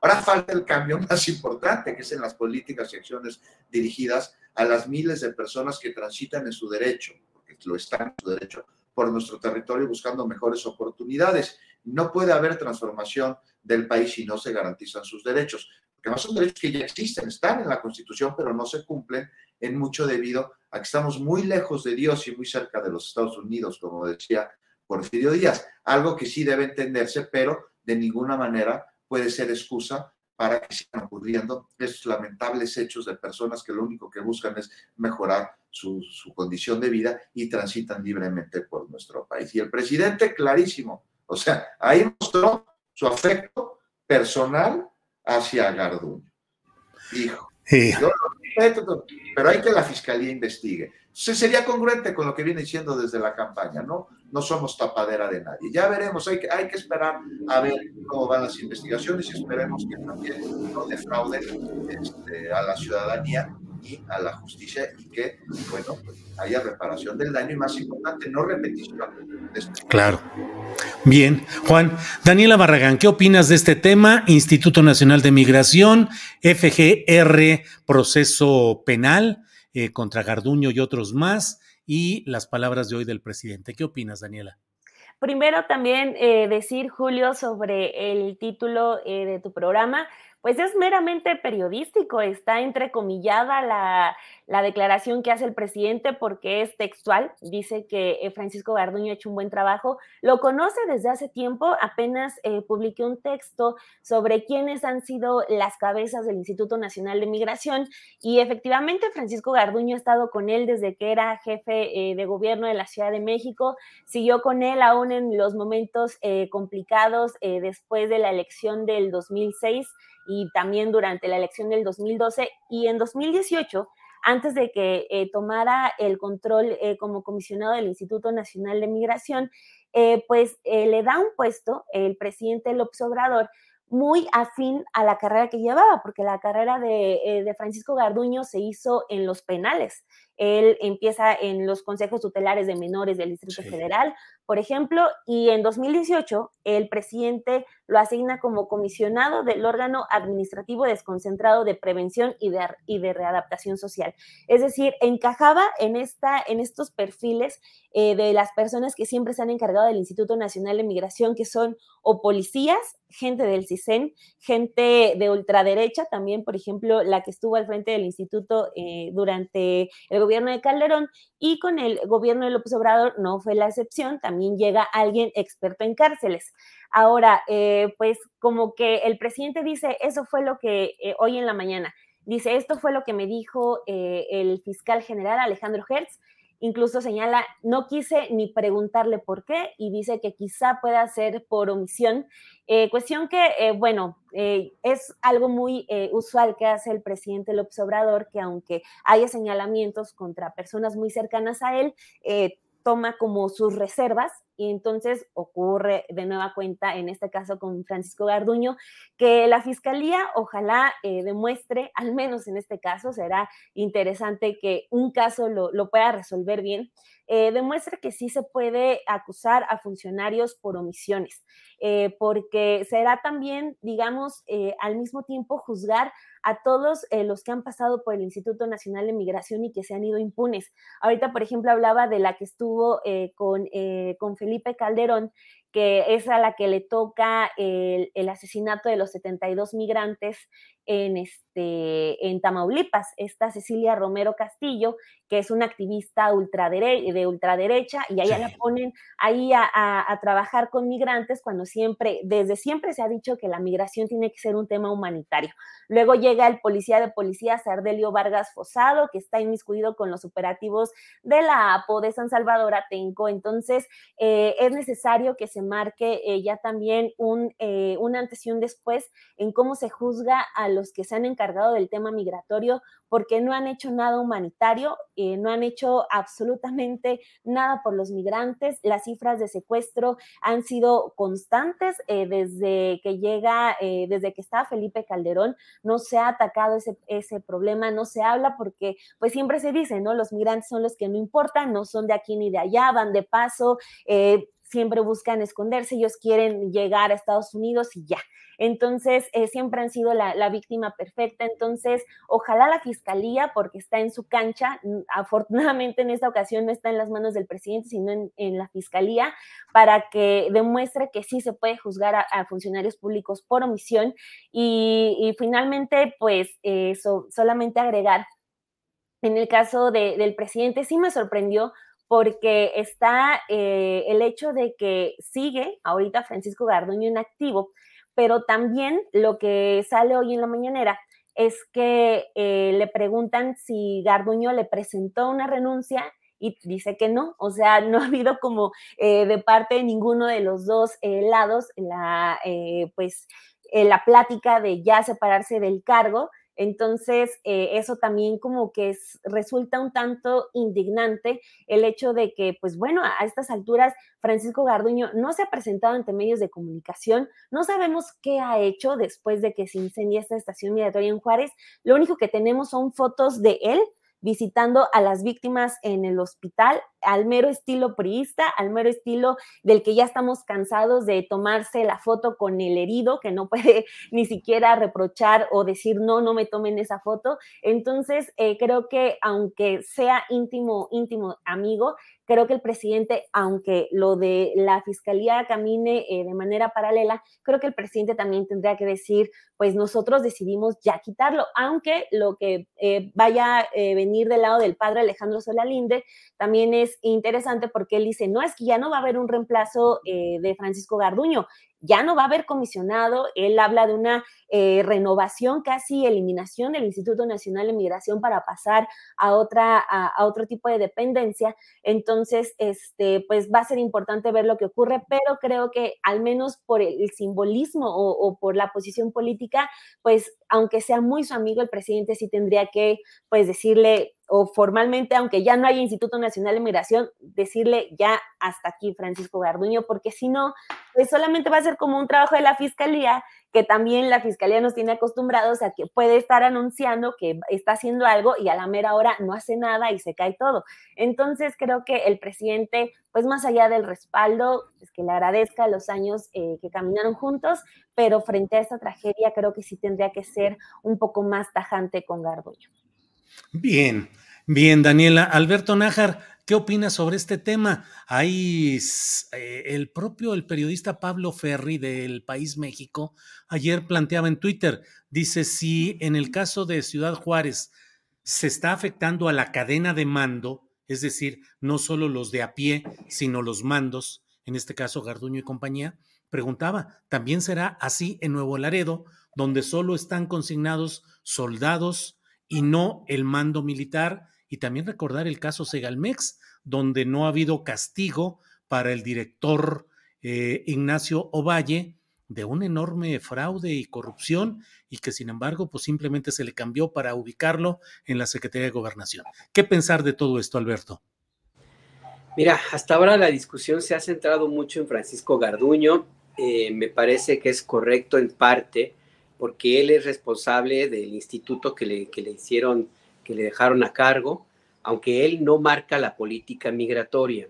Ahora falta el cambio más importante, que es en las políticas y acciones dirigidas a las miles de personas que transitan en su derecho, porque lo están en su derecho, por nuestro territorio buscando mejores oportunidades. No puede haber transformación del país si no se garantizan sus derechos que además son derechos que ya existen, están en la Constitución, pero no se cumplen en mucho debido a que estamos muy lejos de Dios y muy cerca de los Estados Unidos, como decía Porfirio Díaz, algo que sí debe entenderse, pero de ninguna manera puede ser excusa para que sigan ocurriendo estos lamentables hechos de personas que lo único que buscan es mejorar su, su condición de vida y transitan libremente por nuestro país. Y el presidente, clarísimo, o sea, ahí mostró su afecto personal hacia Garduño. Hijo, sí. yo lo respeto, pero hay que la fiscalía investigue. Entonces sería congruente con lo que viene diciendo desde la campaña, ¿no? No somos tapadera de nadie. Ya veremos, hay que, hay que esperar a ver cómo van las investigaciones y esperemos que también no defrauden este, a la ciudadanía y a la justicia y que, bueno, pues haya reparación del daño y más importante, no repetición. De esto. Claro. Bien, Juan. Daniela Barragán, ¿qué opinas de este tema? Instituto Nacional de Migración, FGR, proceso penal eh, contra Garduño y otros más, y las palabras de hoy del presidente. ¿Qué opinas, Daniela? Primero también eh, decir, Julio, sobre el título eh, de tu programa, pues es meramente periodístico, está entrecomillada la, la declaración que hace el presidente porque es textual, dice que eh, Francisco Garduño ha hecho un buen trabajo, lo conoce desde hace tiempo, apenas eh, publiqué un texto sobre quiénes han sido las cabezas del Instituto Nacional de Migración y efectivamente Francisco Garduño ha estado con él desde que era jefe eh, de gobierno de la Ciudad de México, siguió con él aún en los momentos complicados después de la elección del 2006 y también durante la elección del 2012 y en 2018 antes de que eh, tomara el control eh, como comisionado del Instituto Nacional de Migración, eh, pues le da un puesto el presidente López Obrador muy afín a la carrera que llevaba, porque la carrera de, de Francisco Garduño se hizo en los penales. Él empieza en los consejos tutelares de menores del Distrito Federal, por ejemplo, y en 2018 el presidente lo asigna como comisionado del órgano administrativo desconcentrado de prevención y de, y de readaptación social. Es decir, encajaba en, esta, en estos perfiles eh, de las personas que siempre se han encargado del Instituto Nacional de Migración, que son o policías, gente del CISEN, gente de ultraderecha, también, por ejemplo, la que estuvo al frente del instituto eh, durante el gobierno de Calderón y con el gobierno de López Obrador no fue la excepción, también llega alguien experto en cárceles. Ahora, eh, pues como que el presidente dice, eso fue lo que eh, hoy en la mañana, dice, esto fue lo que me dijo eh, el fiscal general Alejandro Hertz, incluso señala, no quise ni preguntarle por qué y dice que quizá pueda ser por omisión. Eh, cuestión que, eh, bueno, eh, es algo muy usual que hace el presidente López Obrador, que aunque haya señalamientos contra personas muy cercanas a él, toma como sus reservas y entonces ocurre de nueva cuenta, en este caso con Francisco Garduño, que la fiscalía ojalá eh, demuestre, al menos en este caso, será interesante que un caso lo, lo pueda resolver bien, eh, demuestre que sí se puede acusar a funcionarios por omisiones, eh, porque será también, digamos, al mismo tiempo juzgar a todos los que han pasado por el Instituto Nacional de Migración y que se han ido impunes. Ahorita, por ejemplo, hablaba de la que estuvo con, con Felipe Calderón, que es a la que le toca el, el asesinato de los 72 migrantes en, este, en Tamaulipas, esta Cecilia Romero Castillo, que es una activista de ultraderecha, y allá la ponen ahí a, a, trabajar con migrantes cuando siempre, desde siempre se ha dicho que la migración tiene que ser un tema humanitario. Luego llega el policía de policía, Sardelio Vargas Fosado, que está inmiscuido con los operativos de la APO de San Salvador Atenco. Entonces, eh, es necesario que se marque eh, ya también un, eh, un antes y un después en cómo se juzga a los que se han encargado del tema migratorio porque no han hecho nada humanitario, eh, no han hecho absolutamente nada por los migrantes. Las cifras de secuestro han sido constantes eh, desde que llega, eh, desde que está Felipe Calderón, no se ha atacado ese, ese problema, no se habla porque pues siempre se dice, ¿no? Los migrantes son los que no importan, no son de aquí ni de allá, van de paso, siempre buscan esconderse, ellos quieren llegar a Estados Unidos y ya. Entonces, eh, siempre han sido la, víctima perfecta. Entonces, ojalá la fiscalía, porque está en su cancha, afortunadamente en esta ocasión no está en las manos del presidente, sino en, la fiscalía, para que demuestre que sí se puede juzgar a, funcionarios públicos por omisión. Y, finalmente, pues, eso, solamente agregar, en el caso del presidente, sí me sorprendió porque está eh, el hecho de que sigue ahorita Francisco Garduño en activo, pero también lo que sale hoy en la mañanera es que eh, le preguntan si Garduño le presentó una renuncia y dice que no, o sea, no ha habido como eh, de parte de ninguno de los dos lados la, pues, la plática de ya separarse del cargo, entonces, eh, eso también como que es, resulta un tanto indignante el hecho de que, pues bueno, a, estas alturas Francisco Garduño no se ha presentado ante medios de comunicación, no sabemos qué ha hecho después de que se incendia esta estación migratoria en Juárez, lo único que tenemos son fotos de él visitando a las víctimas en el hospital, al mero estilo priista, al mero estilo del que ya estamos cansados de tomarse la foto con el herido, que no puede ni siquiera reprochar o decir, no, no me tomen esa foto. Entonces, eh, creo que aunque sea íntimo, íntimo amigo, creo que el presidente, aunque lo de la fiscalía camine eh, de manera paralela, creo que el presidente también tendría que decir, pues nosotros decidimos ya quitarlo, aunque lo que eh, vaya a eh, venir del lado del padre Alejandro Solalinde también es interesante porque él dice, no es que ya no va a haber un reemplazo de Francisco Garduño, ya no va a haber comisionado, él habla de una eh, renovación, casi eliminación del Instituto Nacional de Migración para pasar a, otra, a, otro tipo de dependencia. Entonces, este, pues va a ser importante ver lo que ocurre, pero creo que al menos por el, simbolismo o, o, por la posición política, pues aunque sea muy su amigo, el presidente sí tendría que pues decirle o formalmente, aunque ya no haya Instituto Nacional de Migración, decirle ya hasta aquí, Francisco Garduño, porque si no, pues solamente va a ser como un trabajo de la Fiscalía, que también la Fiscalía nos tiene acostumbrados a que puede estar anunciando que está haciendo algo y a la mera hora no hace nada y se cae todo. Entonces creo que el presidente, pues más allá del respaldo, es que le agradezca los años eh, que caminaron juntos, pero frente a esta tragedia creo que sí tendría que ser un poco más tajante con Garduño. Bien, bien, Daniela. Alberto Nájar, ¿qué opinas sobre este tema? Hay eh, el propio, el periodista Pablo Ferri del País México, ayer planteaba en Twitter, dice, si en el caso de Ciudad Juárez se está afectando a la cadena de mando, es decir, no solo los de a pie, sino los mandos, en este caso Garduño y compañía, preguntaba, ¿también será así en Nuevo Laredo, donde solo están consignados soldados, y no el mando militar. Y también recordar el caso Segalmex, donde no ha habido castigo para el director eh, Ignacio Ovalle de un enorme fraude y corrupción y que sin embargo pues simplemente se le cambió para ubicarlo en la Secretaría de Gobernación. ¿Qué pensar de todo esto, Alberto? Mira, hasta ahora la discusión se ha centrado mucho en Francisco Garduño. Eh, me parece que es correcto en parte porque él es responsable del instituto que le, hicieron, que le dejaron a cargo, aunque él no marca la política migratoria.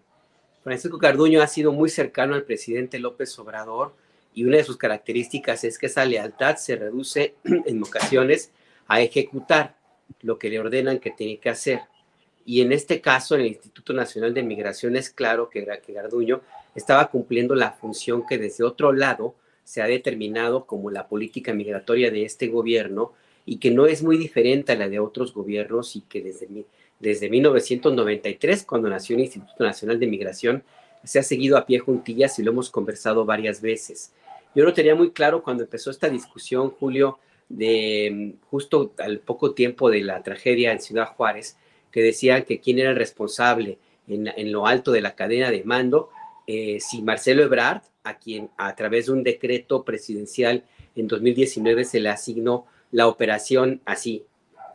Francisco Carduño ha sido muy cercano al presidente López Obrador y una de sus características es que esa lealtad se reduce en ocasiones a ejecutar lo que le ordenan que tiene que hacer. Y en este caso, en el Instituto Nacional de Migración es claro que, que Garduño estaba cumpliendo la función que desde otro lado se ha determinado como la política migratoria de este gobierno y que no es muy diferente a la de otros gobiernos y que desde, desde 1993, cuando nació el Instituto Nacional de Migración, se ha seguido a pie juntillas y lo hemos conversado varias veces. Yo lo tenía muy claro cuando empezó esta discusión, Julio, de justo al poco tiempo de la tragedia en Ciudad Juárez, que decían que quién era el responsable en, lo alto de la cadena de mando, eh, si Marcelo Ebrard a quien a través de un decreto presidencial en 2019 se le asignó la operación así,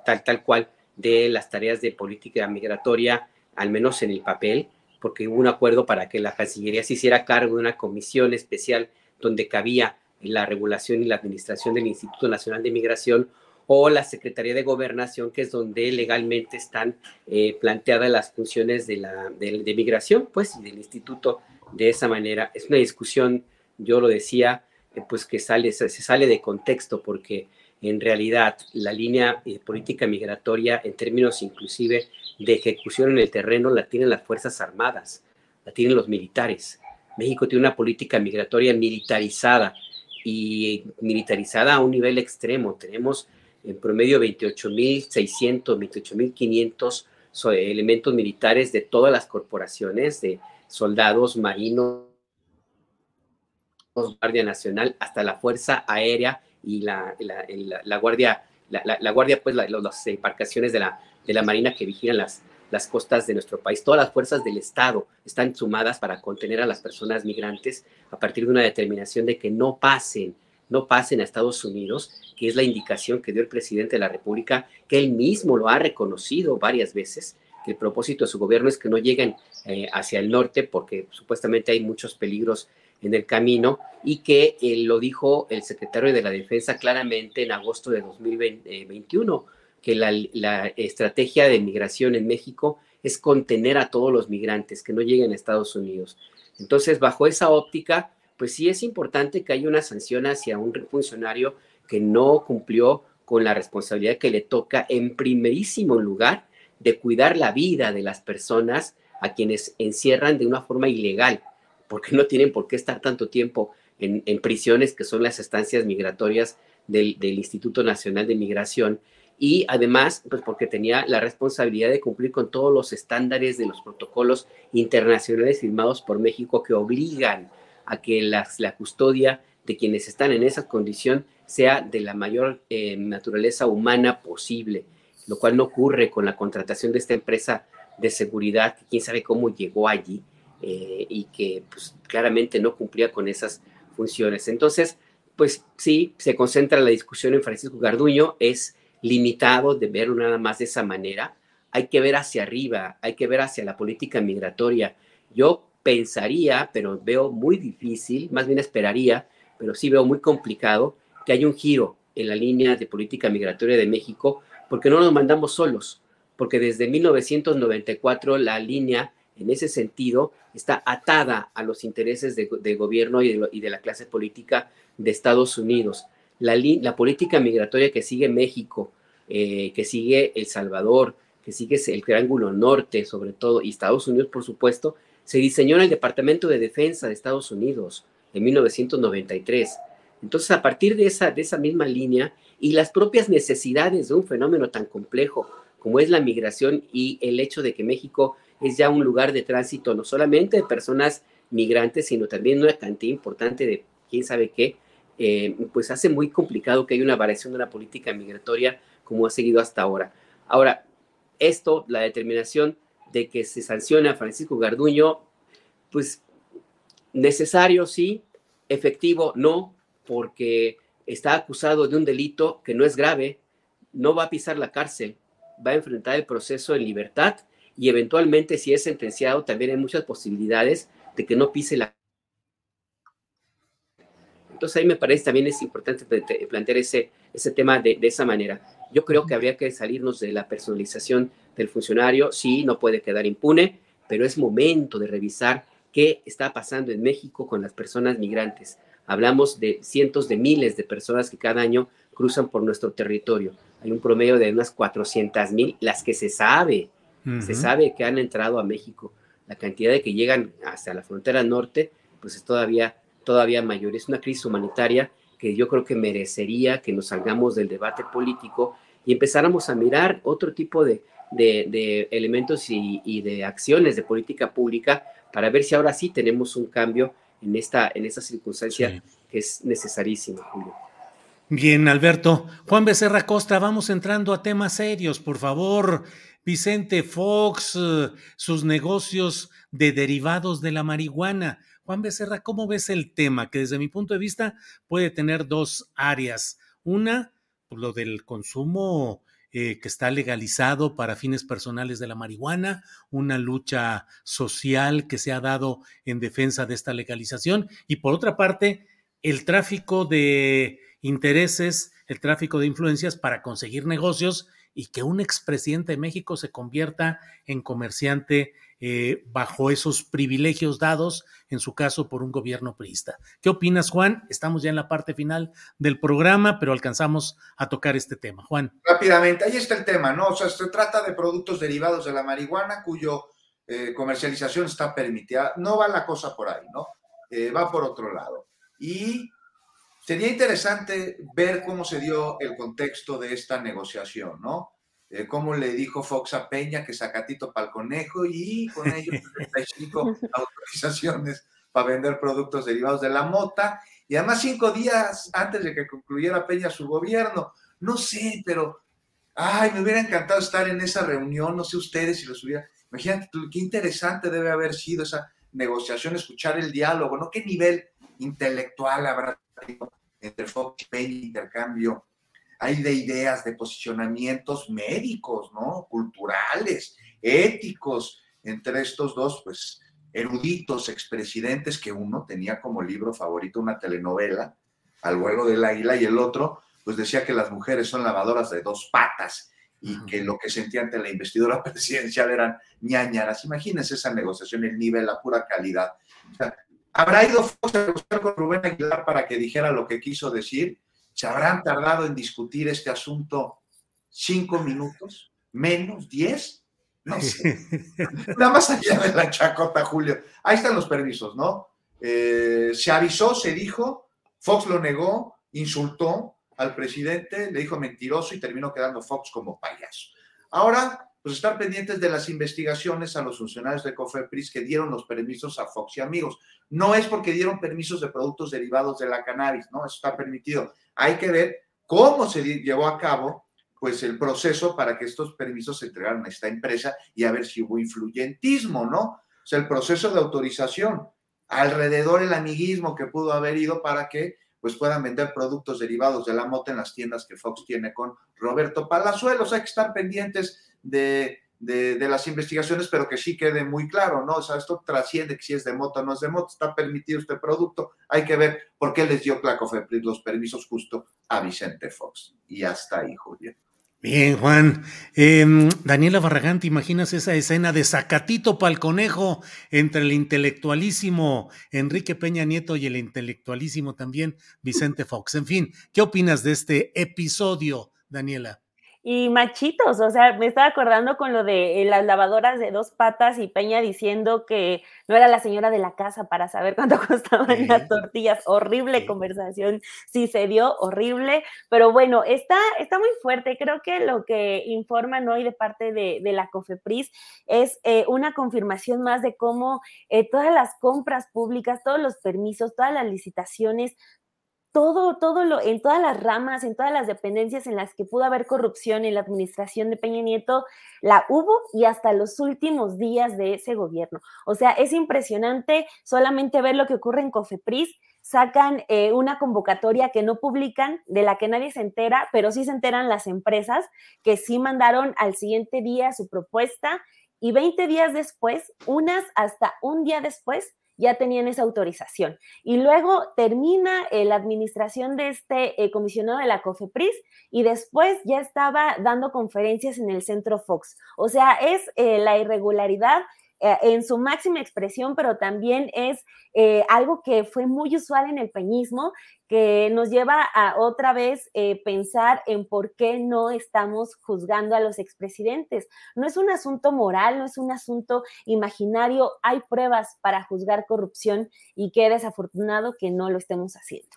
tal, tal cual, de las tareas de política migratoria, al menos en el papel, porque hubo un acuerdo para que la Cancillería se hiciera cargo de una comisión especial donde cabía la regulación y la administración del Instituto Nacional de Migración o la Secretaría de Gobernación, que es donde legalmente están eh, planteadas las funciones de, la, de, migración, pues, y del Instituto de esa manera. Es una discusión, yo lo decía, eh, pues que sale, se sale de contexto porque en realidad la línea eh, política migratoria en términos inclusive de ejecución en el terreno la tienen las Fuerzas Armadas, la tienen los militares. México tiene una política migratoria militarizada y militarizada a un nivel extremo. Tenemos en promedio 28.600, 28.500 elementos militares de todas las corporaciones, de soldados marinos, Guardia Nacional, hasta la Fuerza Aérea y la, la, Guardia, la, Guardia, pues las embarcaciones de la, de la Marina que vigilan las, las costas de nuestro país. Todas las fuerzas del Estado están sumadas para contener a las personas migrantes a partir de una determinación de que no pasen, no pasen a Estados Unidos, que es la indicación que dio el presidente de la República, que él mismo lo ha reconocido varias veces, el propósito de su gobierno es que no lleguen eh, hacia el norte porque supuestamente hay muchos peligros en el camino y que eh, lo dijo el secretario de la Defensa claramente en agosto de 2021, que la, la, estrategia de migración en México es contener a todos los migrantes que no lleguen a Estados Unidos. Entonces, bajo esa óptica, pues sí es importante que haya una sanción hacia un funcionario que no cumplió con la responsabilidad que le toca en primerísimo lugar de cuidar la vida de las personas a quienes encierran de una forma ilegal, porque no tienen por qué estar tanto tiempo en, prisiones, que son las estancias migratorias del, del, Instituto Nacional de Migración, y además, pues porque tenía la responsabilidad de cumplir con todos los estándares de los protocolos internacionales firmados por México que obligan a que la custodia de quienes están en esa condición sea de la mayor eh, naturaleza humana posible, lo cual no ocurre con la contratación de esta empresa de seguridad, que quién sabe cómo llegó allí eh, y que pues, claramente no cumplía con esas funciones. Entonces, pues sí, se concentra la discusión en Francisco Garduño, es limitado de verlo nada más de esa manera. Hay que ver hacia arriba, hay que ver hacia la política migratoria. Yo pensaría, pero veo muy difícil, más bien esperaría, pero sí veo muy complicado que haya un giro en la línea de política migratoria de México, porque no nos mandamos solos, porque desde 1994 la línea en ese sentido está atada a los intereses de, gobierno y de, la clase política de Estados Unidos. La, política migratoria que sigue México, eh, que sigue El Salvador, que sigue el Triángulo Norte sobre todo, y Estados Unidos por supuesto, se diseñó en el Departamento de Defensa de Estados Unidos en 1993. Entonces, a partir de esa, de esa misma línea y las propias necesidades de un fenómeno tan complejo como es la migración y el hecho de que México es ya un lugar de tránsito no solamente de personas migrantes, sino también una cantidad importante de quién sabe qué, eh, pues hace muy complicado que haya una variación de la política migratoria como ha seguido hasta ahora. Ahora, esto, la determinación de que se sancione a Francisco Garduño, pues necesario sí, efectivo no, porque está acusado de un delito que no es grave, no va a pisar la cárcel, va a enfrentar el proceso en libertad y eventualmente si es sentenciado también hay muchas posibilidades de que no pise la entonces ahí me parece también es importante plantear ese, ese tema de, de, esa manera. Yo creo que habría que salirnos de la personalización del funcionario. Sí, no puede quedar impune, pero es momento de revisar qué está pasando en México con las personas migrantes. Hablamos de cientos de miles de personas que cada año cruzan por nuestro territorio. Hay un promedio de unas 400 mil, las que se sabe, se sabe que han entrado a México. La cantidad de que llegan hasta la frontera norte, pues es todavía, todavía mayor. Es una crisis humanitaria que yo creo que merecería que nos salgamos del debate político y empezáramos a mirar otro tipo de, de, elementos y, y, de acciones de política pública para ver si ahora sí tenemos un cambio en esta, en esta circunstancia que es necesarísima, Julio. Bien, Alberto. Juan Becerra Costa, vamos entrando a temas serios, por favor. Vicente Fox, eh, sus negocios de derivados de la marihuana. Juan Becerra, ¿cómo ves el tema? Que desde mi punto de vista puede tener dos áreas. Una, pues, lo del consumo eh, que está legalizado para fines personales de la marihuana, una lucha social que se ha dado en defensa de esta legalización. Y por otra parte, el tráfico de intereses, el tráfico de influencias para conseguir negocios y que un expresidente de México se convierta en comerciante eh, bajo esos privilegios dados, en su caso, por un gobierno priista. ¿Qué opinas, Juan? Estamos ya en la parte final del programa, pero alcanzamos a tocar este tema. Juan. Rápidamente, ahí está el tema, ¿no? O sea, se trata de productos derivados de la marihuana cuyo eh, comercialización está permitida. No va la cosa por ahí, ¿no? Eh, va por otro lado. Y sería interesante ver cómo se dio el contexto de esta negociación, ¿no? Eh, cómo le dijo Fox a Peña que sacatito para el conejo y con ellos 35 autorizaciones para vender productos derivados de la mota y además cinco días antes de que concluyera Peña su gobierno. No sé, pero, ay, me hubiera encantado estar en esa reunión, no sé ustedes si los hubiera, imagínate qué interesante debe haber sido esa negociación, escuchar el diálogo, ¿no? ¿Qué nivel intelectual habrá entre Fox y Peña, intercambio hay de ideas, de posicionamientos médicos, ¿no? Culturales, éticos, entre estos dos, pues, eruditos expresidentes, que uno tenía como libro favorito una telenovela, Al vuelo del águila, y el otro, pues decía que las mujeres son lavadoras de dos patas y que lo que sentía ante la investidura presidencial eran ñañaras. Imagínense esa negociación, el nivel, la pura calidad. ¿Habrá ido Fox a buscar con Rubén Aguilar para que dijera lo que quiso decir? ¿Se habrán tardado en discutir este asunto cinco minutos? ¿Menos? ¿Diez? No sé. Nada más allá de la chacota, Julio. Ahí están los permisos, ¿no? Eh, se avisó, se dijo, Fox lo negó, insultó al presidente, le dijo mentiroso y terminó quedando Fox como payaso. Ahora, pues estar pendientes de las investigaciones a los funcionarios de Cofepris que dieron los permisos a Fox y amigos. No es porque dieron permisos de productos derivados de la cannabis, ¿no? Eso está permitido. Hay que ver cómo se llevó a cabo pues el proceso para que estos permisos se entregaran a esta empresa y a ver si hubo influyentismo, ¿no? O sea, el proceso de autorización, alrededor el amiguismo que pudo haber ido para que pues puedan vender productos derivados de la mota en las tiendas que Fox tiene con Roberto Palazuelos. Hay que estar pendientes de, de, las investigaciones, pero que sí quede muy claro, ¿no? O sea, esto trasciende si es de moto o no es de moto, está permitido este producto. Hay que ver por qué les dio Clacofepris los permisos justo a Vicente Fox. Y hasta ahí, Julia. Bien, Juan. Em, Daniela Barragán, ¿te imaginas esa escena de sacatito pa'l conejo entre el intelectualísimo Enrique Peña Nieto y el intelectualísimo también Vicente Fox? En fin, ¿qué opinas de este episodio, Daniela? Y machitos, o sea, me estaba acordando con lo de eh, las lavadoras de dos patas y Peña diciendo que no era la señora de la casa para saber cuánto costaban las tortillas. Horrible conversación, sí se dio, horrible, pero bueno, está, está muy fuerte. Creo que lo que informan hoy de parte de, la COFEPRIS es eh, una confirmación más de cómo eh, todas las compras públicas, todos los permisos, todas las licitaciones todo, todo lo, en todas las ramas, en todas las dependencias en las que pudo haber corrupción en la administración de Peña Nieto, la hubo y hasta los últimos días de ese gobierno. O sea, es impresionante solamente ver lo que ocurre en Cofepris. Sacan eh, una convocatoria que no publican, de la que nadie se entera, pero sí se enteran las empresas que sí mandaron al siguiente día su propuesta y 20 días después, unas hasta un día después, ya tenían esa autorización. Y luego termina eh, la administración de este eh, comisionado de la COFEPRIS y después ya estaba dando conferencias en el Centro Fox. O sea, es eh, la irregularidad eh, en su máxima expresión, pero también es eh, algo que fue muy usual en el peñismo, que nos lleva a otra vez eh, pensar en por qué no estamos juzgando a los expresidentes. No es un asunto moral, no es un asunto imaginario, hay pruebas para juzgar corrupción y qué desafortunado que no lo estemos haciendo.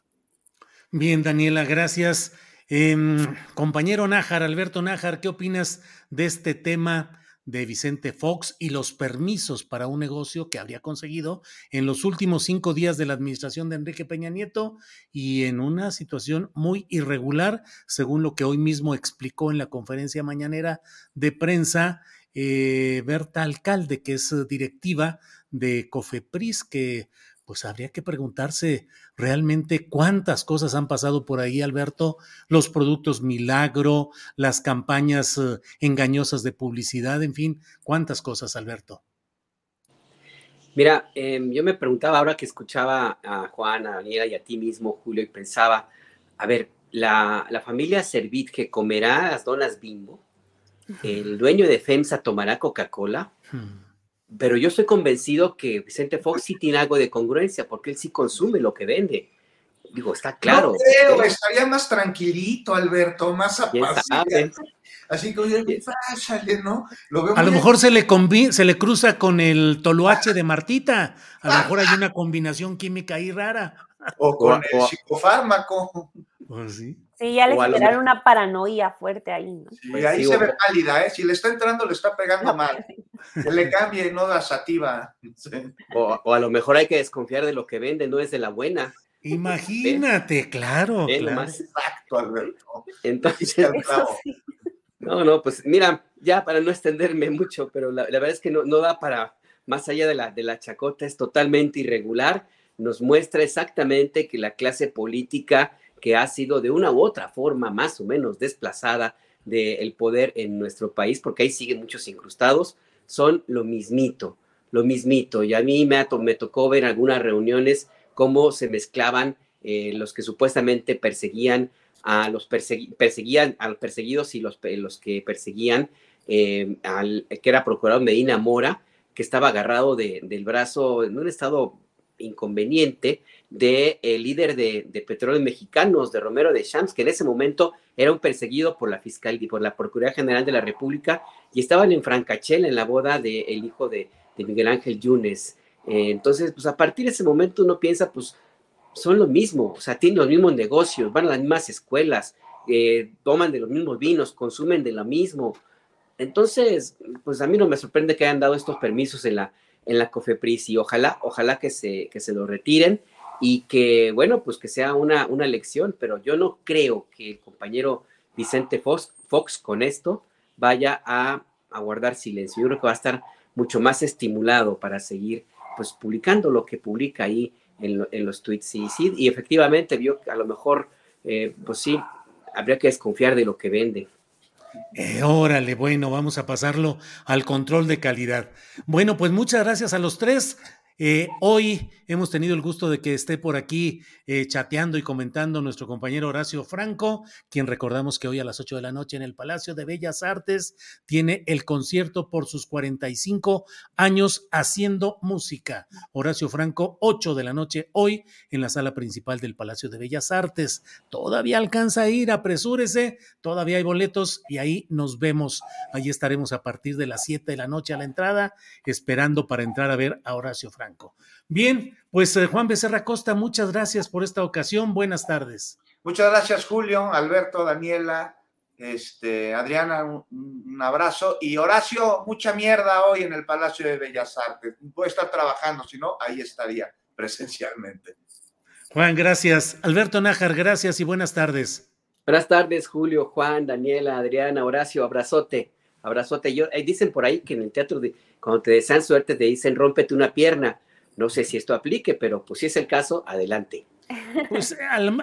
Bien, Daniela, gracias. Em, compañero Nájar, Alberto Nájar, ¿qué opinas de este tema? De Vicente Fox y los permisos para un negocio que habría conseguido en los últimos cinco días de la administración de Enrique Peña Nieto y en una situación muy irregular, según lo que hoy mismo explicó en la conferencia mañanera de prensa eh, Berta Alcalde, que es directiva de Cofepris, que pues habría que preguntarse realmente cuántas cosas han pasado por ahí, Alberto, los productos milagro, las campañas eh, engañosas de publicidad, en fin, cuántas cosas, Alberto. Mira, em, yo me preguntaba ahora que escuchaba a Juan, a Daniela y a ti mismo, Julio, y pensaba, a ver, la, familia Servit que comerá las donas bimbo, el dueño de FEMSA tomará Coca-Cola. Hmm pero yo estoy convencido que Vicente Fox sí tiene algo de congruencia, porque él sí consume lo que vende. Digo, está claro. No creo, estaría más tranquilito, Alberto, más apacible. Así que, oye, ¿no? a lo mejor se le, se le cruza con el toluache de Martita. A lo mejor hay una combinación química ahí rara. O con el psicofármaco. Pues sí. Sí, ya le generaron una paranoia fuerte ahí, ¿no? Sí, pues ahí se ve pálida, ¿eh? Si le está entrando, le está pegando mal. Que le cambie, no da sativa. O, a lo mejor hay que desconfiar de lo que vende, no es de la buena. Imagínate, claro. Exacto, Alberto. Entonces, no, no, pues mira, ya para no extenderme mucho, pero la, verdad es que no, no da para más allá de la, de la chacota, es totalmente irregular. Nos muestra exactamente que la clase política que ha sido de una u otra forma más o menos desplazada del poder en nuestro país, porque ahí siguen muchos incrustados, son lo mismito, lo mismito. Y a mí me, me tocó ver en algunas reuniones cómo se mezclaban eh, los que supuestamente perseguían a los perseguían a los perseguidos y los, los que perseguían eh, al que era procurador Medina Mora, que estaba agarrado del brazo en un estado inconveniente del de, líder de, de, petróleos mexicanos, de Romero de Champs, que en ese momento era un perseguido por la Fiscalía y por la Procuraduría General de la República y estaban en Francachel en la boda del hijo de, de, Miguel Ángel Yunes. Eh, entonces, pues a partir de ese momento uno piensa, pues son lo mismo, o sea, tienen los mismos negocios, van a las mismas escuelas, eh, toman de los mismos vinos, consumen de lo mismo. Entonces, pues a mí no me sorprende que hayan dado estos permisos en la, en la COFEPRIS y ojalá, ojalá que se, que se lo retiren y que, bueno, pues que sea una, una lección, pero yo no creo que el compañero Vicente Fox, Fox con esto vaya a, guardar silencio. Yo creo que va a estar mucho más estimulado para seguir pues publicando lo que publica ahí en, en los tweets. Y, sí, y efectivamente vio que a lo mejor, eh, pues sí, habría que desconfiar de lo que vende. Eh, órale, bueno, vamos a pasarlo al control de calidad. Bueno, pues muchas gracias a los tres. Eh, hoy hemos tenido el gusto de que esté por aquí eh, chateando y comentando nuestro compañero Horacio Franco, quien recordamos que hoy a las 8 de la noche en el Palacio de Bellas Artes tiene el concierto por sus 45 años haciendo música. Horacio Franco, 8 de la noche hoy en la sala principal del Palacio de Bellas Artes. Todavía alcanza a ir, apresúrese, todavía hay boletos y ahí nos vemos. Ahí estaremos a partir de las 7 de la noche a la entrada, esperando para entrar a ver a Horacio Franco. Bien, pues eh, Juan Becerra Costa, muchas gracias por esta ocasión. Buenas tardes. Muchas gracias, Julio, Alberto, Daniela, este, Adriana, un, un, abrazo. Y Horacio, mucha mierda hoy en el Palacio de Bellas Artes. Puede estar trabajando, si no, ahí estaría presencialmente. Juan, gracias. Alberto Nájar, gracias y buenas tardes. Buenas tardes, Julio, Juan, Daniela, Adriana, Horacio, abrazote. Abrazote. Yo, eh, dicen por ahí que en el teatro, de, cuando te desean suerte, te dicen rómpete una pierna. No sé si esto aplique, pero pues si es el caso, adelante. Pues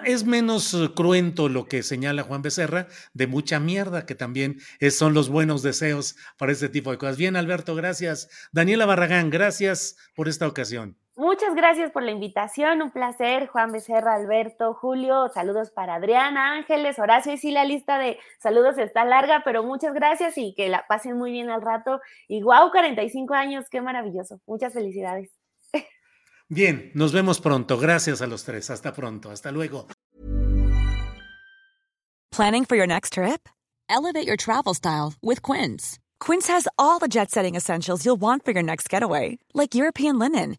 es menos cruento lo que señala Juan Becerra, de mucha mierda, que también son los buenos deseos para este tipo de cosas. Bien, Alberto, gracias. Daniela Barragán, gracias por esta ocasión. Muchas gracias por la invitación, un placer, Juan Becerra, Alberto, Julio, saludos para Adriana, Ángeles, Horacio, y sí la lista de saludos está larga, pero muchas gracias y que la pasen muy bien al rato. Y wow, 45 años, qué maravilloso, muchas felicidades. Bien, nos vemos pronto, gracias a los tres, hasta pronto, hasta luego. Planning for your next trip? Elevate your travel style with Quince. Quince has all the jet-setting essentials you'll want for your next getaway, like European linen